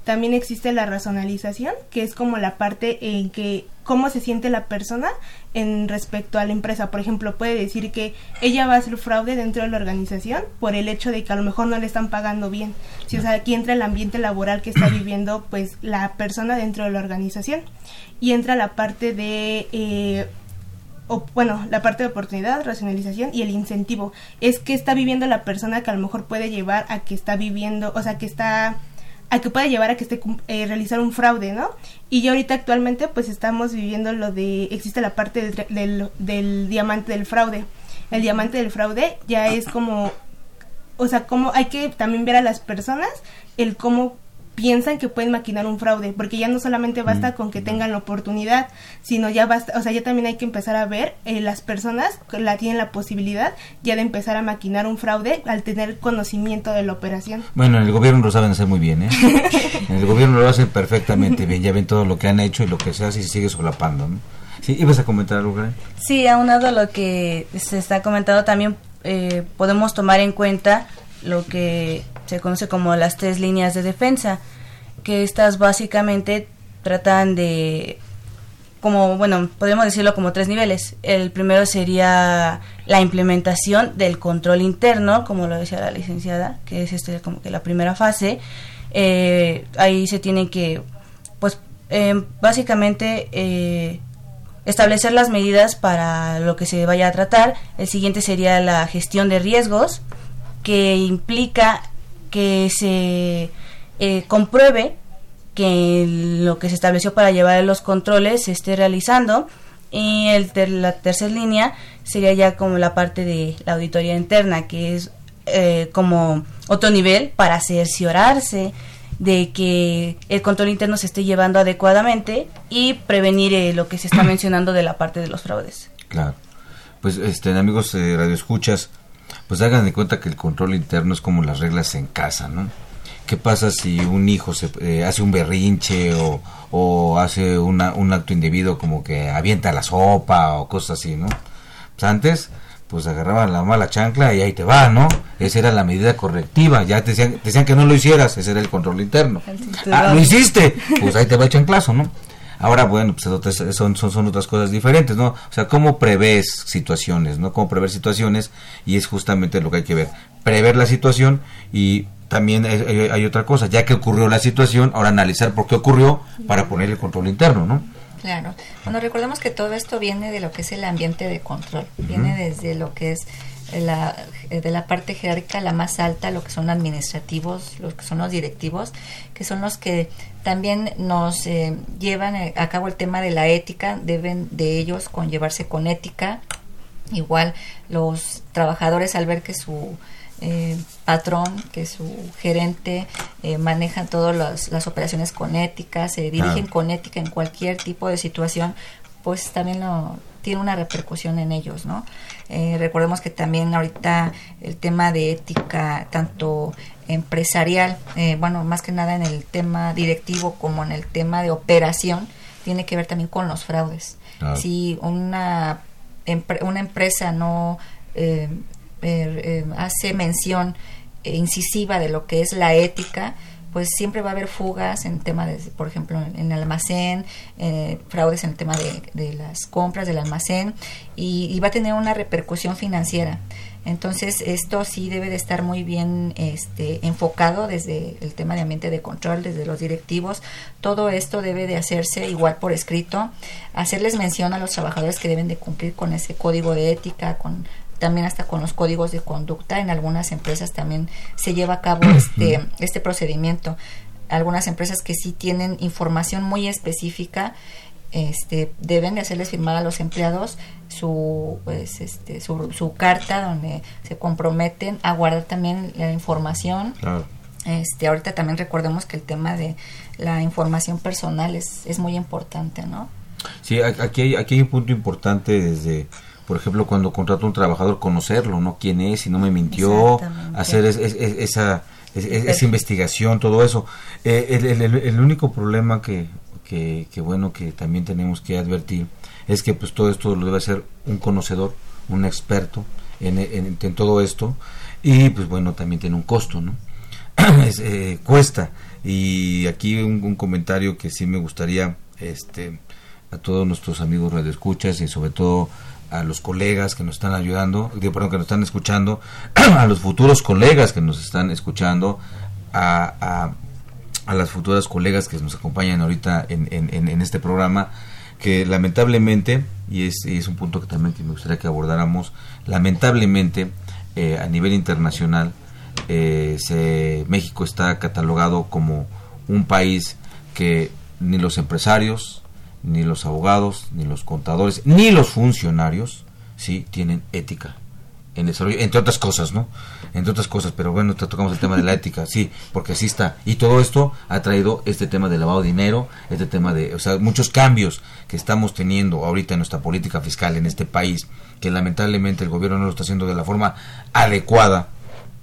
También existe la racionalización, que es como la parte en que cómo se siente la persona en respecto a la empresa. Por ejemplo, puede decir que ella va a hacer fraude dentro de la organización por el hecho de que a lo mejor no le están pagando bien. Si o sea, aquí entra el ambiente laboral que está viviendo pues la persona dentro de la organización y entra la parte de eh, o, bueno, la parte de oportunidad, racionalización y el incentivo. Es que está viviendo la persona que a lo mejor puede llevar a que está viviendo, o sea, que está a que pueda llevar a que esté eh, realizar un fraude, ¿no? Y ya ahorita actualmente pues estamos viviendo lo de, existe la parte del, del, del diamante del fraude. El diamante del fraude ya es como, o sea, como hay que también ver a las personas el cómo piensan que pueden maquinar un fraude, porque ya no solamente basta mm. con que tengan la oportunidad, sino ya basta, o sea, ya también hay que empezar a ver eh, las personas que la tienen la posibilidad ya de empezar a maquinar un fraude al tener conocimiento de la operación. Bueno, en el gobierno lo saben hacer muy bien, ¿eh? en el gobierno lo hacen perfectamente bien, ya ven todo lo que han hecho y lo que se hace y se sigue solapando, ¿no? Sí, ¿ibas a comentar algo, Sí, aunado a lo que se está comentando también eh, podemos tomar en cuenta lo que se conoce como las tres líneas de defensa, que estas básicamente tratan de, como, bueno, podemos decirlo como tres niveles. El primero sería la implementación del control interno, como lo decía la licenciada, que es este como que la primera fase. Eh, ahí se tiene que, pues, eh, básicamente eh, establecer las medidas para lo que se vaya a tratar. El siguiente sería la gestión de riesgos, que implica que se eh, compruebe que lo que se estableció para llevar los controles se esté realizando y el la tercera línea sería ya como la parte de la auditoría interna que es eh, como otro nivel para cerciorarse de que el control interno se esté llevando adecuadamente y prevenir eh, lo que se está mencionando de la parte de los fraudes. Claro. Pues este amigos de Radio Escuchas, pues hagan de cuenta que el control interno es como las reglas en casa, ¿no? ¿Qué pasa si un hijo se, eh, hace un berrinche o, hace un acto indebido como que avienta la sopa o cosas así, ¿no? Pues antes, pues agarraban la mala chancla y ahí te va, ¿no? Esa era la medida correctiva, ya te decían, te decían que no lo hicieras, ese era el control interno. Ah, lo hiciste, pues ahí te va el chanclazo, ¿no? Ahora, bueno, pues son, son, son otras cosas diferentes, ¿no? O sea, cómo prevés situaciones, ¿no? Cómo prever situaciones y es justamente lo que hay que ver. Prever la situación y también hay, otra cosa, ya que ocurrió la situación, ahora analizar por qué ocurrió para poner el control interno, ¿no? Claro. Bueno, recordemos que todo esto viene de lo que es el ambiente de control, viene desde lo que es la, de la parte jerárquica la más alta, lo que son administrativos, los que son los directivos, que son los que también nos eh, llevan a cabo el tema de la ética, deben de ellos conllevarse con ética. Igual los trabajadores al ver que su eh, patrón, que su gerente eh, maneja todas las, operaciones con ética, se dirigen con ética en cualquier tipo de situación, pues también lo, tiene una repercusión en ellos, ¿no? Eh, recordemos que también ahorita el tema de ética, tanto empresarial, eh, bueno, más que nada en el tema directivo como en el tema de operación, tiene que ver también con los fraudes. Si una, una empresa no eh, eh, hace mención incisiva de lo que es la ética, pues siempre va a haber fugas en tema de, por ejemplo, en el almacén, eh, fraudes en el tema de, las compras del almacén y, va a tener una repercusión financiera. Entonces, esto sí debe de estar muy bien este, enfocado desde el tema de ambiente de control, desde los directivos. Todo esto debe de hacerse igual por escrito, hacerles mención a los trabajadores que deben de cumplir con ese código de ética, con también hasta con los códigos de conducta. En algunas empresas también se lleva a cabo este, este procedimiento. Algunas empresas que sí tienen información muy específica este, deben de hacerles firmar a los empleados su, pues, este, su, su carta donde se comprometen a guardar también la información. Este, ahorita también recordemos que el tema de la información personal es, es muy importante, ¿no? Sí, aquí hay, aquí hay un punto importante desde por ejemplo, cuando contrato a un trabajador, conocerlo, ¿no? ¿Quién es? Si no me mintió, hacer esa, esa investigación, todo eso. Eh, el, único problema que, que, bueno, que también tenemos que advertir es que pues todo esto lo debe hacer un conocedor, un experto en, en, todo esto y pues bueno, también tiene un costo, ¿no? Eh, cuesta. Y aquí un, un comentario que sí me gustaría este a todos nuestros amigos radioescuchas y sobre todo a los colegas que nos están ayudando, perdón, que nos están escuchando, a los futuros colegas que nos están escuchando, a, a, las futuras colegas que nos acompañan ahorita en, en, este programa, que lamentablemente, y es, es, un punto que también me gustaría que abordáramos, lamentablemente eh, a nivel internacional, eh, se, México está catalogado como un país que ni los empresarios, ni los abogados, ni los contadores, ni los funcionarios, sí, tienen ética en desarrollo, entre otras cosas, ¿no? Entre otras cosas, pero bueno, tocamos el tema de la ética, sí, porque así está. Y todo esto ha traído este tema de lavado de dinero, este tema de, o sea, muchos cambios que estamos teniendo ahorita en nuestra política fiscal en este país, que lamentablemente el gobierno no lo está haciendo de la forma adecuada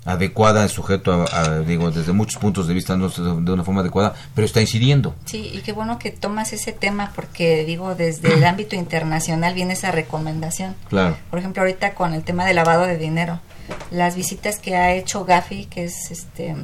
adecuada, sujeto a, digo, desde muchos puntos de vista, no de una forma adecuada, pero está incidiendo. Sí, y qué bueno que tomas ese tema porque, digo, desde el ámbito internacional viene esa recomendación. Claro. Por ejemplo, ahorita con el tema de lavado de dinero, las visitas que ha hecho Gafi, que es este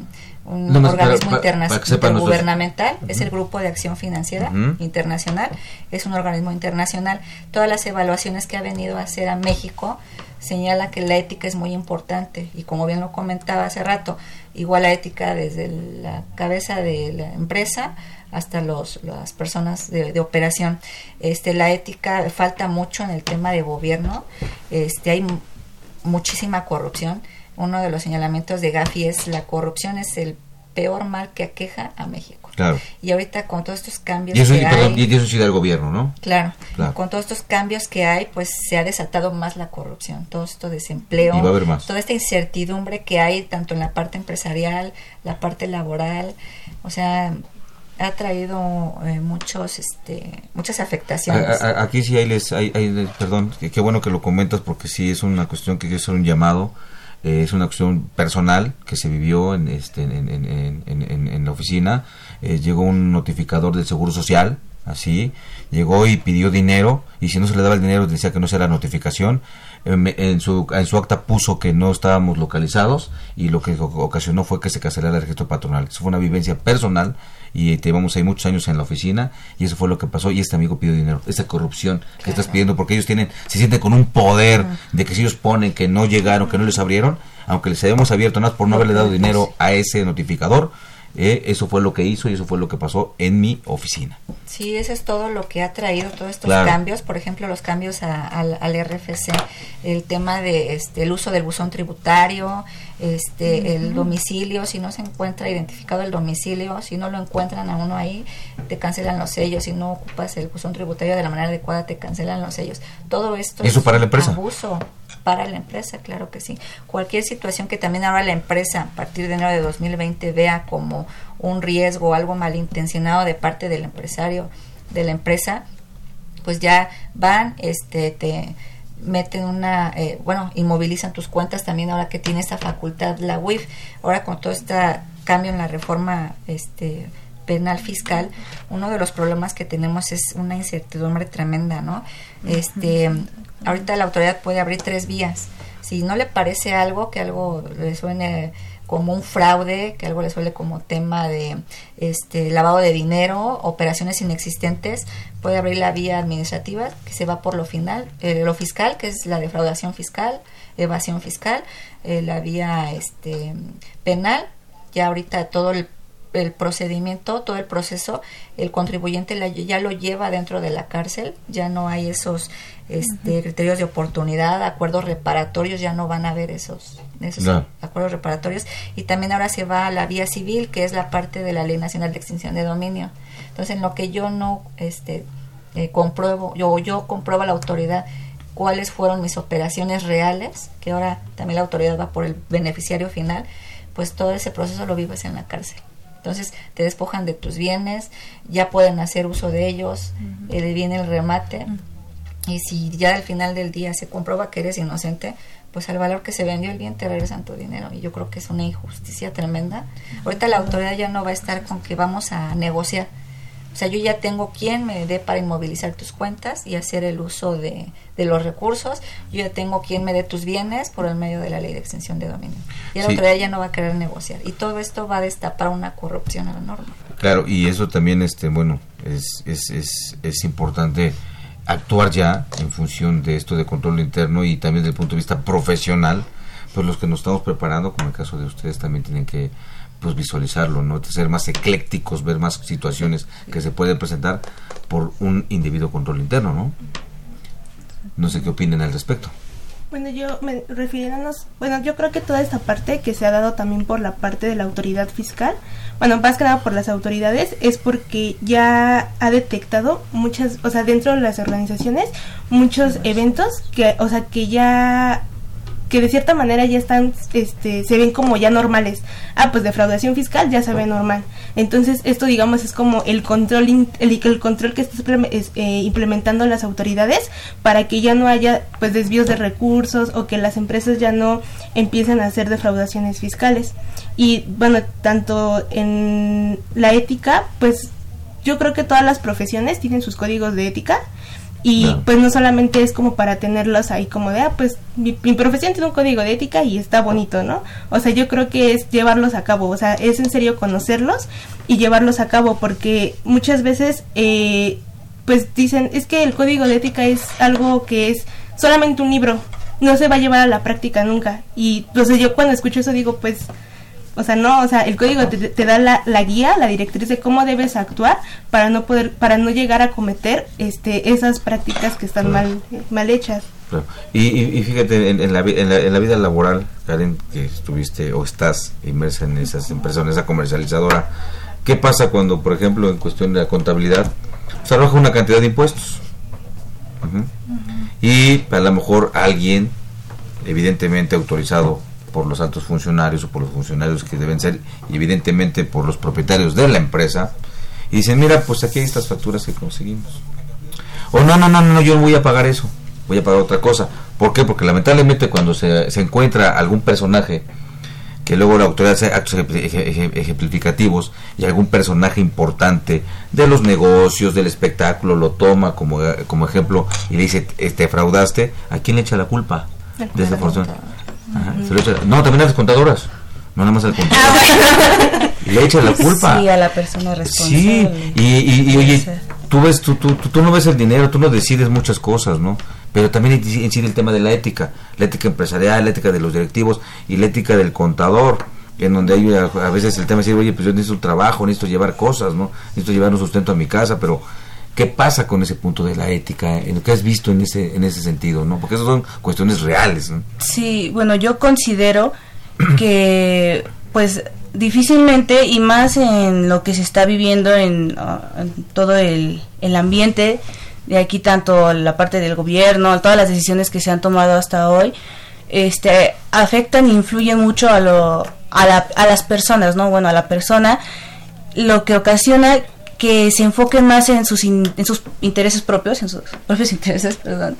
un organismo internacional gubernamental, es el Grupo de Acción Financiera Internacional, es un organismo internacional. Todas las evaluaciones que ha venido a hacer a México señala que la ética es muy importante y como bien lo comentaba hace rato, igual la ética desde la cabeza de la empresa hasta los, las personas de, operación. Este, la ética falta mucho en el tema de gobierno, este, hay muchísima corrupción. Uno de los señalamientos de Gafi es la corrupción es el peor mal que aqueja a México. Claro. Y ahorita con todos estos cambios y eso, que hay, y eso sí del gobierno, ¿no? Claro, Con todos estos cambios que hay, pues se ha desatado más la corrupción, todo esto desempleo, y va a haber más. toda esta incertidumbre que hay tanto en la parte empresarial, la parte laboral, o sea, ha traído eh, muchos este muchas afectaciones. aquí sí hay les hay, perdón, qué bueno que lo comentas porque sí es una cuestión que es un llamado eh, es una cuestión personal que se vivió en, este, en, en, en, la oficina. Eh, llegó un notificador del Seguro Social, así, llegó y pidió dinero y si no se le daba el dinero decía que no sea la notificación. En, su, en su acta puso que no estábamos localizados y lo que ocasionó fue que se cancelara el registro patronal. Eso fue una vivencia personal y llevamos ahí muchos años en la oficina y eso fue lo que pasó y este amigo pidió dinero, esa corrupción que estás pidiendo porque ellos tienen, se sienten con un poder de que si ellos ponen que no llegaron, que no les abrieron, aunque les hayamos abierto nada por no haberle dado dinero a ese notificador, eh, eso fue lo que hizo y eso fue lo que pasó en mi oficina. Sí, eso es todo lo que ha traído todos estos cambios, por ejemplo, los cambios al, RFC, el tema de este, el uso del buzón tributario, este, el domicilio, si no se encuentra identificado el domicilio, si no lo encuentran a uno ahí, te cancelan los sellos, si no ocupas el buzón tributario de la manera adecuada, te cancelan los sellos. Todo esto ¿Eso es para la empresa? abuso para la empresa, claro que sí. Cualquier situación que también ahora la empresa a partir de enero de 2020 vea como un riesgo, algo malintencionado de parte del empresario, de la empresa, pues ya van, este, te meten una, eh, bueno, inmovilizan tus cuentas también ahora que tiene esta facultad la UIF. Ahora con todo este cambio en la reforma este, penal fiscal, uno de los problemas que tenemos es una incertidumbre tremenda, ¿no? Este, ahorita la autoridad puede abrir tres vías Si no le parece algo, que algo le suene como un fraude, que algo le suele como tema de este lavado de dinero, operaciones inexistentes, puede abrir la vía administrativa que se va por lo final, eh, lo fiscal, que es la defraudación fiscal, evasión fiscal, eh, la vía este penal, ya ahorita todo el, procedimiento, todo el proceso, el contribuyente ya lo lleva dentro de la cárcel, ya no hay esos este, criterios de oportunidad, acuerdos reparatorios, ya no van a haber esos, esos acuerdos reparatorios. Y también ahora se va a la vía civil, que es la parte de la Ley Nacional de Extinción de Dominio. Entonces, en lo que yo no este, eh, compruebo, yo, yo compruebo a la autoridad cuáles fueron mis operaciones reales, que ahora también la autoridad va por el beneficiario final, pues todo ese proceso lo vives en la cárcel. Entonces te despojan de tus bienes, ya pueden hacer uso de ellos, eh, viene el remate, y si ya al final del día se comprueba que eres inocente, pues al valor que se vendió el bien te regresan tu dinero. Y yo creo que es una injusticia tremenda. Ahorita la autoridad ya no va a estar con que vamos a negociar. O sea, yo ya tengo quien me dé para inmovilizar tus cuentas y hacer el uso de, de los recursos. Yo ya tengo quien me dé tus bienes por el medio de la ley de extensión de dominio. Y la autoridad ya no va a querer negociar. Y todo esto va a destapar una corrupción a la norma. Claro, y eso también, este bueno, es, es, es, es importante actuar ya en función de esto de control interno y también desde el punto de vista profesional, pues los que nos estamos preparando, como el caso de ustedes, también tienen que pues visualizarlo, ¿no? Ser más eclécticos, ver más situaciones que se pueden presentar por un individuo control interno, ¿no? No sé qué opinen al respecto. Bueno, yo me refiriéndonos, bueno, yo creo que toda esta parte que se ha dado también por la parte de la autoridad fiscal, bueno, más que nada por las autoridades, es porque ya ha detectado muchas, o sea, dentro de las organizaciones, muchos eventos que, o sea, que ya que de cierta manera ya están, este, se ven como ya normales. Ah, pues defraudación fiscal ya se ve normal. Entonces esto digamos es como el control, el, el control que están eh, implementando las autoridades para que ya no haya pues desvíos de recursos o que las empresas ya no empiecen a hacer defraudaciones fiscales. Y bueno, tanto en la ética, pues yo creo que todas las profesiones tienen sus códigos de ética y pues no solamente es como para tenerlos ahí como de, ah, pues mi, profesión tiene un código de ética y está bonito, ¿no? O sea, yo creo que es llevarlos a cabo, o sea, es en serio conocerlos y llevarlos a cabo porque muchas veces, eh, pues dicen, es que el código de ética es algo que es solamente un libro, no se va a llevar a la práctica nunca. Y entonces yo cuando escucho eso digo, pues o sea, no, o sea, el código te, da la, la, guía, la directriz de cómo debes actuar para no poder, para no llegar a cometer este, esas prácticas que están mal, mal hechas. Y, fíjate, en, la, en, la, vida laboral, Karen, que estuviste o estás inmersa en esas empresas, en esa comercializadora, ¿qué pasa cuando, por ejemplo, en cuestión de la contabilidad, se arroja una cantidad de impuestos? Y a lo mejor alguien, evidentemente autorizado por los altos funcionarios o por los funcionarios que deben ser, y evidentemente por los propietarios de la empresa, y dicen, mira, pues aquí hay estas facturas que conseguimos. O no, no, no, no, yo no voy a pagar eso, voy a pagar otra cosa. ¿Por qué? Porque lamentablemente cuando se, se encuentra algún personaje que luego la autoridad hace actos ejemplificativos y algún personaje importante de los negocios, del espectáculo, lo toma como, como ejemplo y le dice, te este, fraudaste, ¿a quién le echa la culpa de no, también a las contadoras. No nada más al contador. Ah, le echa la culpa. Sí, a la persona responsable. Sí, y, oye, tú, ves, tú, tú, tú, no ves el dinero, tú no decides muchas cosas, ¿no? Pero también incide el tema de la ética, la ética empresarial, la ética de los directivos y la ética del contador, en donde hay a, veces el tema de decir, oye, pues yo necesito un trabajo, necesito llevar cosas, ¿no? Necesito llevar un sustento a mi casa, pero ¿Qué pasa con ese punto de la ética? En lo que has visto en ese, en ese sentido, ¿no? Porque esas son cuestiones reales. Sí, bueno, yo considero que, pues, difícilmente, y más en lo que se está viviendo en, ah, todo el, el ambiente, de aquí tanto la parte del gobierno, todas las decisiones que se han tomado hasta hoy, este, afectan e influyen mucho a, lo, a, la, a las personas, ¿no? Bueno, a la persona, lo que ocasiona que se enfoquen más en sus, en sus intereses propios, en sus propios intereses, perdón,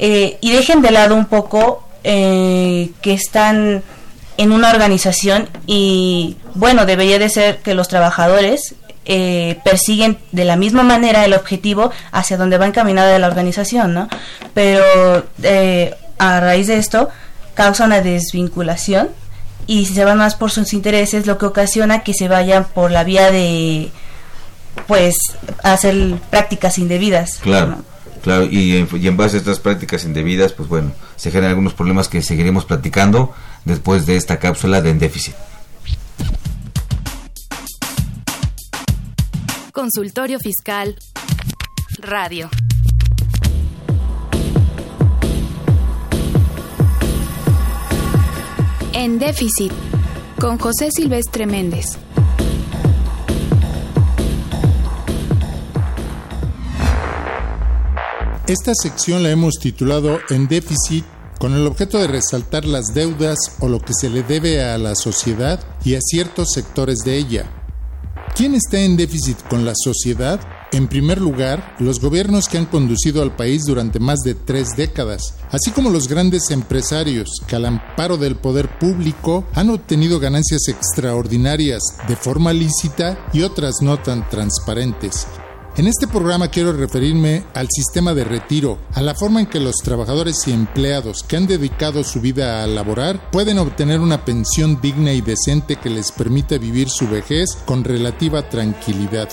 eh, y dejen de lado un poco eh, que están en una organización y bueno, debería de ser que los trabajadores eh, persiguen de la misma manera el objetivo hacia donde va encaminada la organización, ¿no? Pero a raíz de esto, causa una desvinculación y si se van más por sus intereses, lo que ocasiona que se vayan por la vía de pues hacer prácticas indebidas. Claro. Claro, y en, y en base a estas prácticas indebidas, pues bueno, se generan algunos problemas que seguiremos platicando después de esta cápsula de En Déficit. Consultorio Fiscal Radio. En déficit, con José Silvestre Méndez. Esta sección la hemos titulado En déficit con el objeto de resaltar las deudas o lo que se le debe a la sociedad y a ciertos sectores de ella. ¿Quién está en déficit con la sociedad? En primer lugar, los gobiernos que han conducido al país durante más de tres décadas, así como los grandes empresarios que al amparo del poder público han obtenido ganancias extraordinarias de forma lícita y otras no tan transparentes, en este programa quiero referirme al sistema de retiro, a la forma en que los trabajadores y empleados que han dedicado su vida a laborar pueden obtener una pensión digna y decente que les permita vivir su vejez con relativa tranquilidad.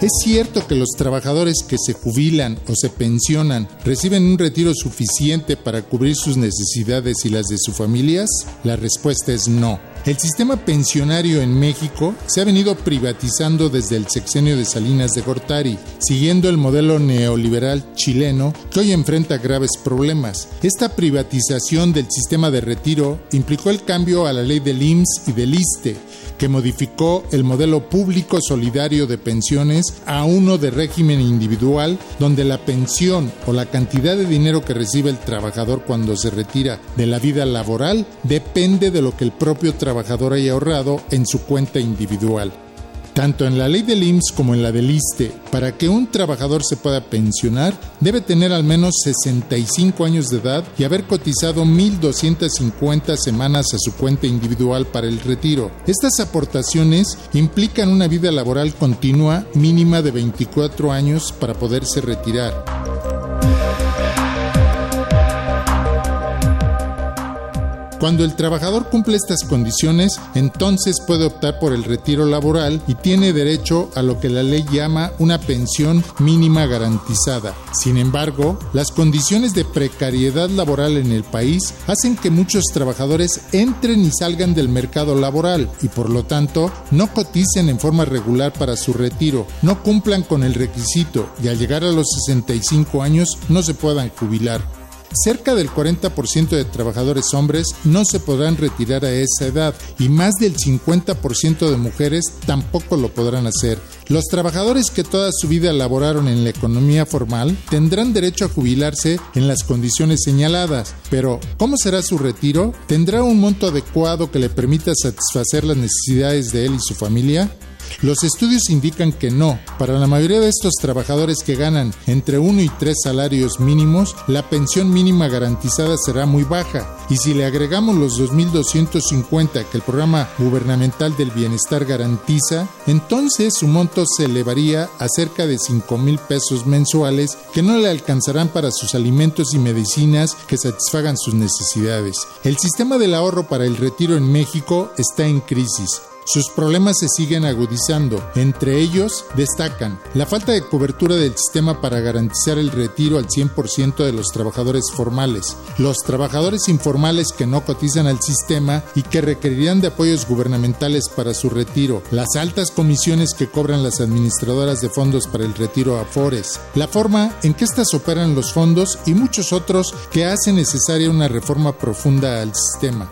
¿Es cierto que los trabajadores que se jubilan o se pensionan reciben un retiro suficiente para cubrir sus necesidades y las de sus familias? La respuesta es no. El sistema pensionario en México se ha venido privatizando desde el sexenio de Salinas de Gortari, siguiendo el modelo neoliberal chileno que hoy enfrenta graves problemas. Esta privatización del sistema de retiro implicó el cambio a la ley del IMSS y del ISTE, que modificó el modelo público solidario de pensiones a uno de régimen individual, donde la pensión o la cantidad de dinero que recibe el trabajador cuando se retira de la vida laboral depende de lo que el propio trabajador haya ahorrado en su cuenta individual. Tanto en la ley del IMSS como en la del ISTE, para que un trabajador se pueda pensionar, debe tener al menos 65 años de edad y haber cotizado 1.250 semanas a su cuenta individual para el retiro. Estas aportaciones implican una vida laboral continua mínima de 24 años para poderse retirar. Cuando el trabajador cumple estas condiciones, entonces puede optar por el retiro laboral y tiene derecho a lo que la ley llama una pensión mínima garantizada. Sin embargo, las condiciones de precariedad laboral en el país hacen que muchos trabajadores entren y salgan del mercado laboral y por lo tanto no coticen en forma regular para su retiro, no cumplan con el requisito y al llegar a los 65 años no se puedan jubilar. Cerca del 40% de trabajadores hombres no se podrán retirar a esa edad y más del 50% de mujeres tampoco lo podrán hacer. Los trabajadores que toda su vida laboraron en la economía formal tendrán derecho a jubilarse en las condiciones señaladas, pero ¿cómo será su retiro? ¿Tendrá un monto adecuado que le permita satisfacer las necesidades de él y su familia? Los estudios indican que no. Para la mayoría de estos trabajadores que ganan entre 1 y 3 salarios mínimos, la pensión mínima garantizada será muy baja. Y si le agregamos los 2.250 que el programa gubernamental del bienestar garantiza, entonces su monto se elevaría a cerca de 5 mil pesos mensuales que no le alcanzarán para sus alimentos y medicinas que satisfagan sus necesidades. El sistema del ahorro para el retiro en México está en crisis. Sus problemas se siguen agudizando. Entre ellos destacan la falta de cobertura del sistema para garantizar el retiro al 100% de los trabajadores formales, los trabajadores informales que no cotizan al sistema y que requerirían de apoyos gubernamentales para su retiro, las altas comisiones que cobran las administradoras de fondos para el retiro a Afores, la forma en que éstas operan los fondos y muchos otros que hacen necesaria una reforma profunda al sistema.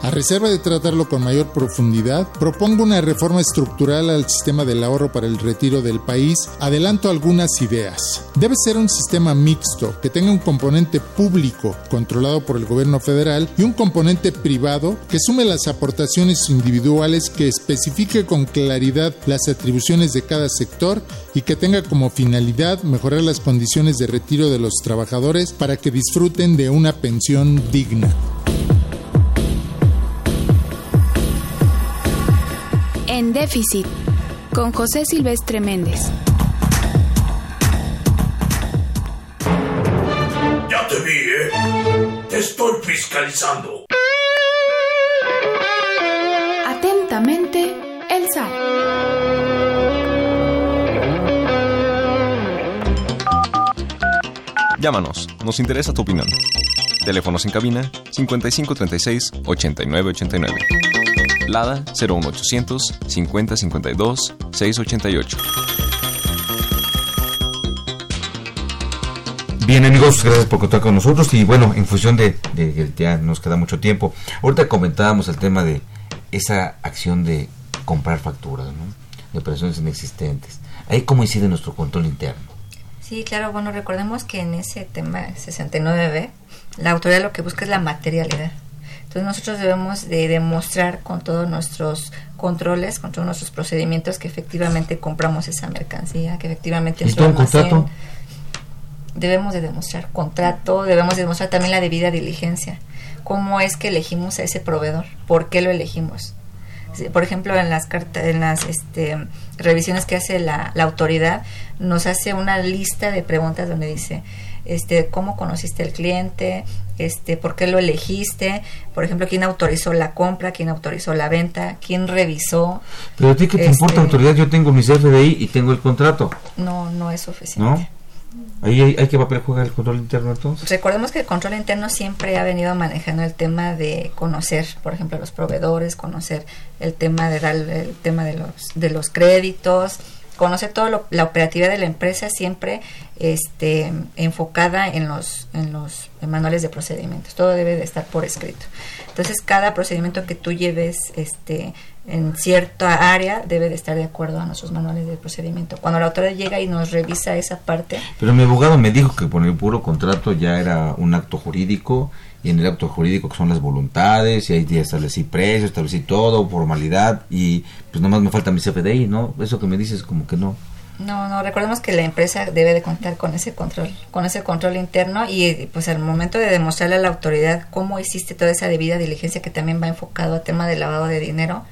A reserva de tratarlo con mayor profundidad, propongo una reforma estructural al sistema del ahorro para el retiro del país. Adelanto algunas ideas. Debe ser un sistema mixto que tenga un componente público controlado por el gobierno federal y un componente privado que sume las aportaciones individuales que especifique con claridad las atribuciones de cada sector y que tenga como finalidad mejorar las condiciones de retiro de los trabajadores para que disfruten de una pensión digna. Déficit, con José Silvestre Méndez. Te estoy fiscalizando. Atentamente, el SAT. Llámanos, nos interesa tu opinión. Teléfonos en cabina 5536 8989. Lada 01800 5052 688. Bien amigos, gracias por contar con nosotros y bueno, en función de, que ya nos queda mucho tiempo, ahorita comentábamos el tema de esa acción de comprar facturas, ¿no? de operaciones inexistentes. Ahí cómo incide nuestro control interno. Sí, claro, bueno, recordemos que en ese tema 69B, la autoridad lo que busca es la materialidad. Entonces nosotros debemos de demostrar con todos nuestros controles, con todos nuestros procedimientos que efectivamente compramos esa mercancía, que efectivamente en ¿Y su todo un almacén contrato? debemos de demostrar contrato, debemos de demostrar también la debida diligencia. ¿Cómo es que elegimos a ese proveedor? ¿Por qué lo elegimos? Por ejemplo, en las cartas, en las este, revisiones que hace la, la autoridad, nos hace una lista de preguntas donde dice, este, cómo conociste al cliente, este, por qué lo elegiste, por ejemplo, quién autorizó la compra, quién autorizó la venta, quién revisó. Pero a ti qué te importa Este, autoridad, yo tengo mis FDI y tengo el contrato, No, no es suficiente. ¿no? Ahí hay, hay que papel juega el control interno entonces. Recordemos que el control interno siempre ha venido manejando el tema de conocer, por ejemplo, los proveedores, conocer el tema de dar el tema de los de los créditos, conocer toda la operatividad de la empresa siempre este enfocada en los en los manuales de procedimientos. Todo debe de estar por escrito. Entonces, cada procedimiento que tú lleves este en cierta área debe de estar de acuerdo a nuestros manuales de procedimiento. Cuando la autoridad llega y nos revisa esa parte, Pero mi abogado me dijo que por el puro contrato ya era un acto jurídico y en el acto jurídico que son las voluntades y ahí ya establecí precio, establecí todo, formalidad y pues nomás me falta mi CFDI, ¿no? Eso que me dices como que no. No, no, recordemos que la empresa debe de contar con ese control, con ese control interno y pues al momento de demostrarle a la autoridad cómo hiciste toda esa debida diligencia que también va enfocado a tema de lavado de dinero,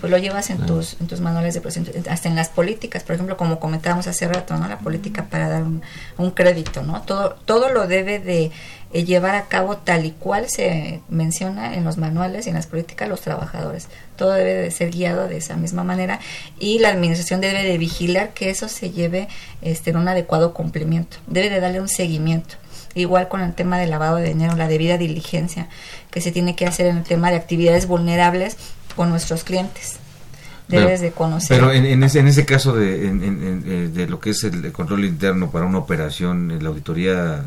pues lo llevas en Claro. tus en tus manuales de procedimiento, hasta en las políticas, por ejemplo, como comentábamos hace rato, ¿no? La política para dar un, un crédito, ¿no? Todo todo lo debe de eh, llevar a cabo tal y cual se menciona en los manuales y en las políticas los trabajadores. Todo debe de ser guiado de esa misma manera y la administración debe de vigilar que eso se lleve este, en un adecuado cumplimiento. Debe de darle un seguimiento. Igual con el tema del lavado de dinero, la debida diligencia que se tiene que hacer en el tema de actividades vulnerables con nuestros clientes. Debes de conocer. Pero en, en ese, en ese caso de, en- en- eh, de lo que es el, control interno para una operación, la auditoría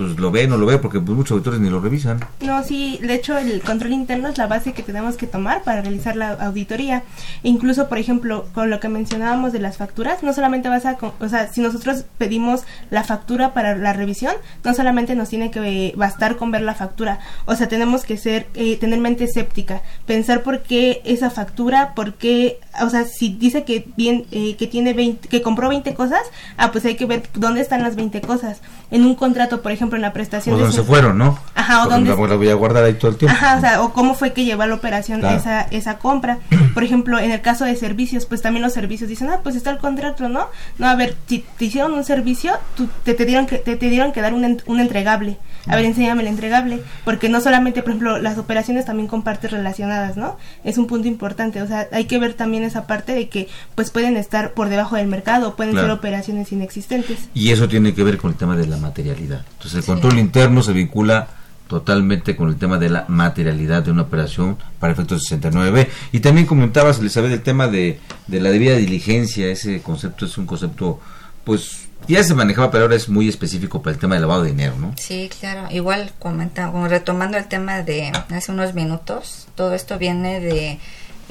pues lo ve, no lo ve, porque pues, muchos auditores ni lo revisan. No, sí, de hecho el control interno es la base que tenemos que tomar para realizar la auditoría. Incluso, por ejemplo, con lo que mencionábamos de las facturas, no solamente vas a, o sea, si nosotros pedimos la factura para la revisión, no solamente nos tiene que eh, bastar con ver la factura, o sea, tenemos que ser, eh, tener mente escéptica, pensar por qué esa factura, por qué, o sea, si dice que bien, eh, que tiene 20, que compró 20 cosas, ah, pues hay que ver dónde están las 20 cosas. En un contrato, por ejemplo, en la prestación O de donde se fueron, ¿no? Ajá, o Porque donde- la, voy a guardar ahí todo el tiempo. Ajá, o sea, o cómo fue que llevó a la operación Claro. esa, esa compra. Por ejemplo, en el caso de servicios, pues también los servicios dicen, ah, pues está el contrato, ¿no? No, a ver, si te hicieron un servicio, tú, te, te dieron que, te, te dieron que dar un, un entregable. A ver, enséñame el entregable. Porque no solamente, por ejemplo, las operaciones también con partes relacionadas, ¿no? Es un punto importante. O sea, hay que ver también esa parte de que, pues pueden estar por debajo del mercado, pueden Claro. ser operaciones inexistentes. Y eso tiene que ver con el tema de la materialidad. Entonces el control interno se vincula totalmente con el tema de la materialidad de una operación para efectos 69B. Y también comentabas, Elizabeth, el tema de, de la debida diligencia. Ese concepto es un concepto, pues, ya se manejaba, pero ahora es muy específico para el tema del lavado de dinero, ¿no? Sí, claro. Igual comenta, retomando el tema de hace unos minutos, todo esto viene de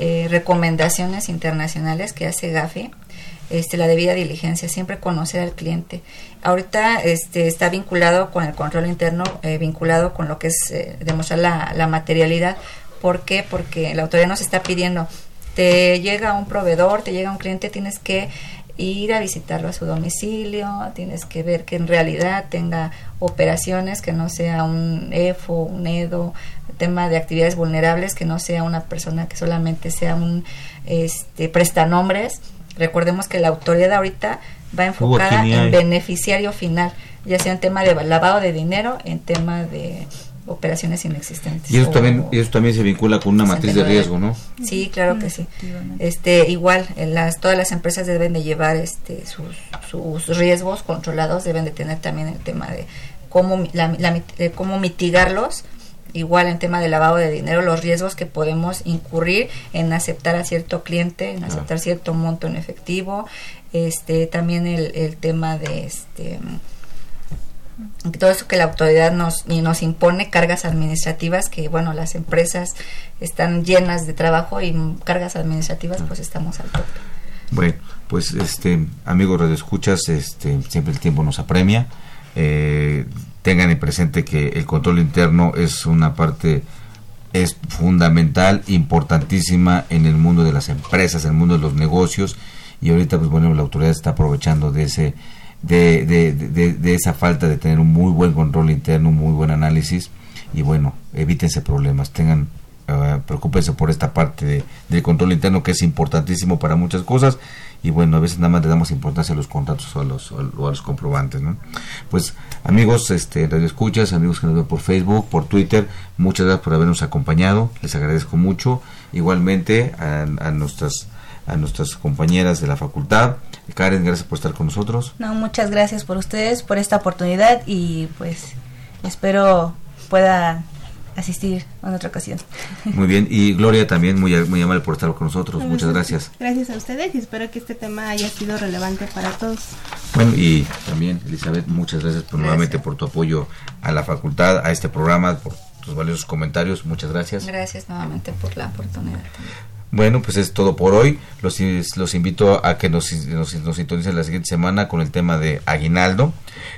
eh, recomendaciones internacionales que hace Gafi, este, la debida diligencia, siempre conocer al cliente. Ahorita este, está vinculado con el control interno, eh, vinculado con lo que es eh, demostrar la, la materialidad. ¿Por qué? Porque la autoridad nos está pidiendo, te llega un proveedor, te llega un cliente, tienes que ir a visitarlo a su domicilio, tienes que ver que en realidad tenga operaciones, que no sea un EFO, un EDO, tema de actividades vulnerables, que no sea una persona que solamente sea un este, prestanombres. Recordemos que la autoridad ahorita va enfocada en beneficiario final, ya sea en tema de lavado de dinero, en tema de operaciones inexistentes. Y eso O- también, y eso también se vincula con una matriz de 69. riesgo, ¿no? Sí, claro que sí. Este, igual, en las, todas las empresas deben de llevar este, sus, sus riesgos controlados, deben de tener también el tema de cómo, mi- la- la de cómo mitigarlos. Igual en tema de lavado de dinero, los riesgos que podemos incurrir en aceptar a cierto cliente, en aceptar cierto monto en efectivo, este, también el, el tema de este todo eso que la autoridad nos y nos impone cargas administrativas que bueno las empresas están llenas de trabajo y mm, cargas administrativas pues estamos al tope. Bueno, pues este, amigos radioescuchas, este, siempre el tiempo nos apremia. Eh, tengan en presente que el control interno es una parte es fundamental, importantísima en el mundo de las empresas, en el mundo de los negocios y ahorita pues bueno la autoridad está aprovechando de ese de, de, de, de esa falta de tener un muy buen control interno, un muy buen análisis y bueno, evítense problemas, tengan eh, preocúpense por esta parte de, del control interno que es importantísimo para muchas cosas y bueno, a veces nada más le damos importancia a los contratos o a los, o a los comprobantes, ¿no? Pues amigos, este, radio escuchas, amigos que nos ven por Facebook, por Twitter, muchas gracias por habernos acompañado, les agradezco mucho, igualmente a, a nuestras a nuestras compañeras de la facultad. Karen, gracias por estar con nosotros. No, muchas gracias por ustedes, por esta oportunidad y pues espero pueda asistir en otra ocasión. Muy bien, y Gloria también, muy, muy amable por estar con nosotros, muchas gracias. Gracias a ustedes y espero que este tema haya sido relevante para todos. Bueno, y también, Elizabeth, muchas gracias por, nuevamente por tu apoyo a la facultad, a este programa, por tus valiosos comentarios, muchas gracias. gracias nuevamente por la oportunidad Bueno, pues es todo por hoy. Los, los invito a que nos, nos, nos sintonicen la siguiente semana con el tema de aguinaldo.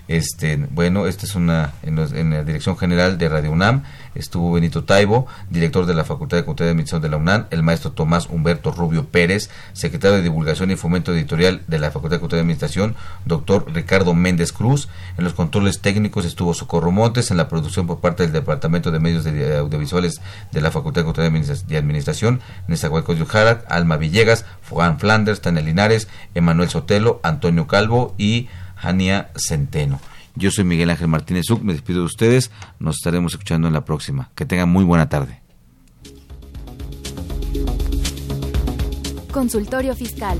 Este, bueno, esta es una en, la dirección general de Radio UNAM estuvo Benito Taibo, director de la Facultad de Contaduría y Administración de la UNAM, el maestro Tomás Humberto Rubio Pérez, secretario de Divulgación y Fomento Editorial de la Facultad de Contaduría y Administración, doctor Ricardo Méndez Cruz. En los controles técnicos estuvo Socorro Montes, en la producción por parte del Departamento de Medios de- Audiovisuales de la Facultad de Contaduría y Administra- y Administración, Nezahualcóyotl Jara, Alma Villegas, Juan Flanders, Tania Linares, Emanuel Sotelo, Antonio Calvo y Jania Centeno. Yo soy Miguel Ángel Martínez Uc, me despido de ustedes, nos estaremos escuchando en la próxima. Que tengan muy buena tarde. Consultorio Fiscal.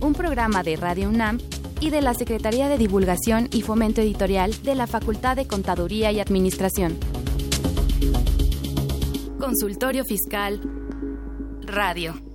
Un programa de Radio UNAM y de la Secretaría de Divulgación y Fomento Editorial de la Facultad de Contaduría y Administración. Consultorio Fiscal Radio.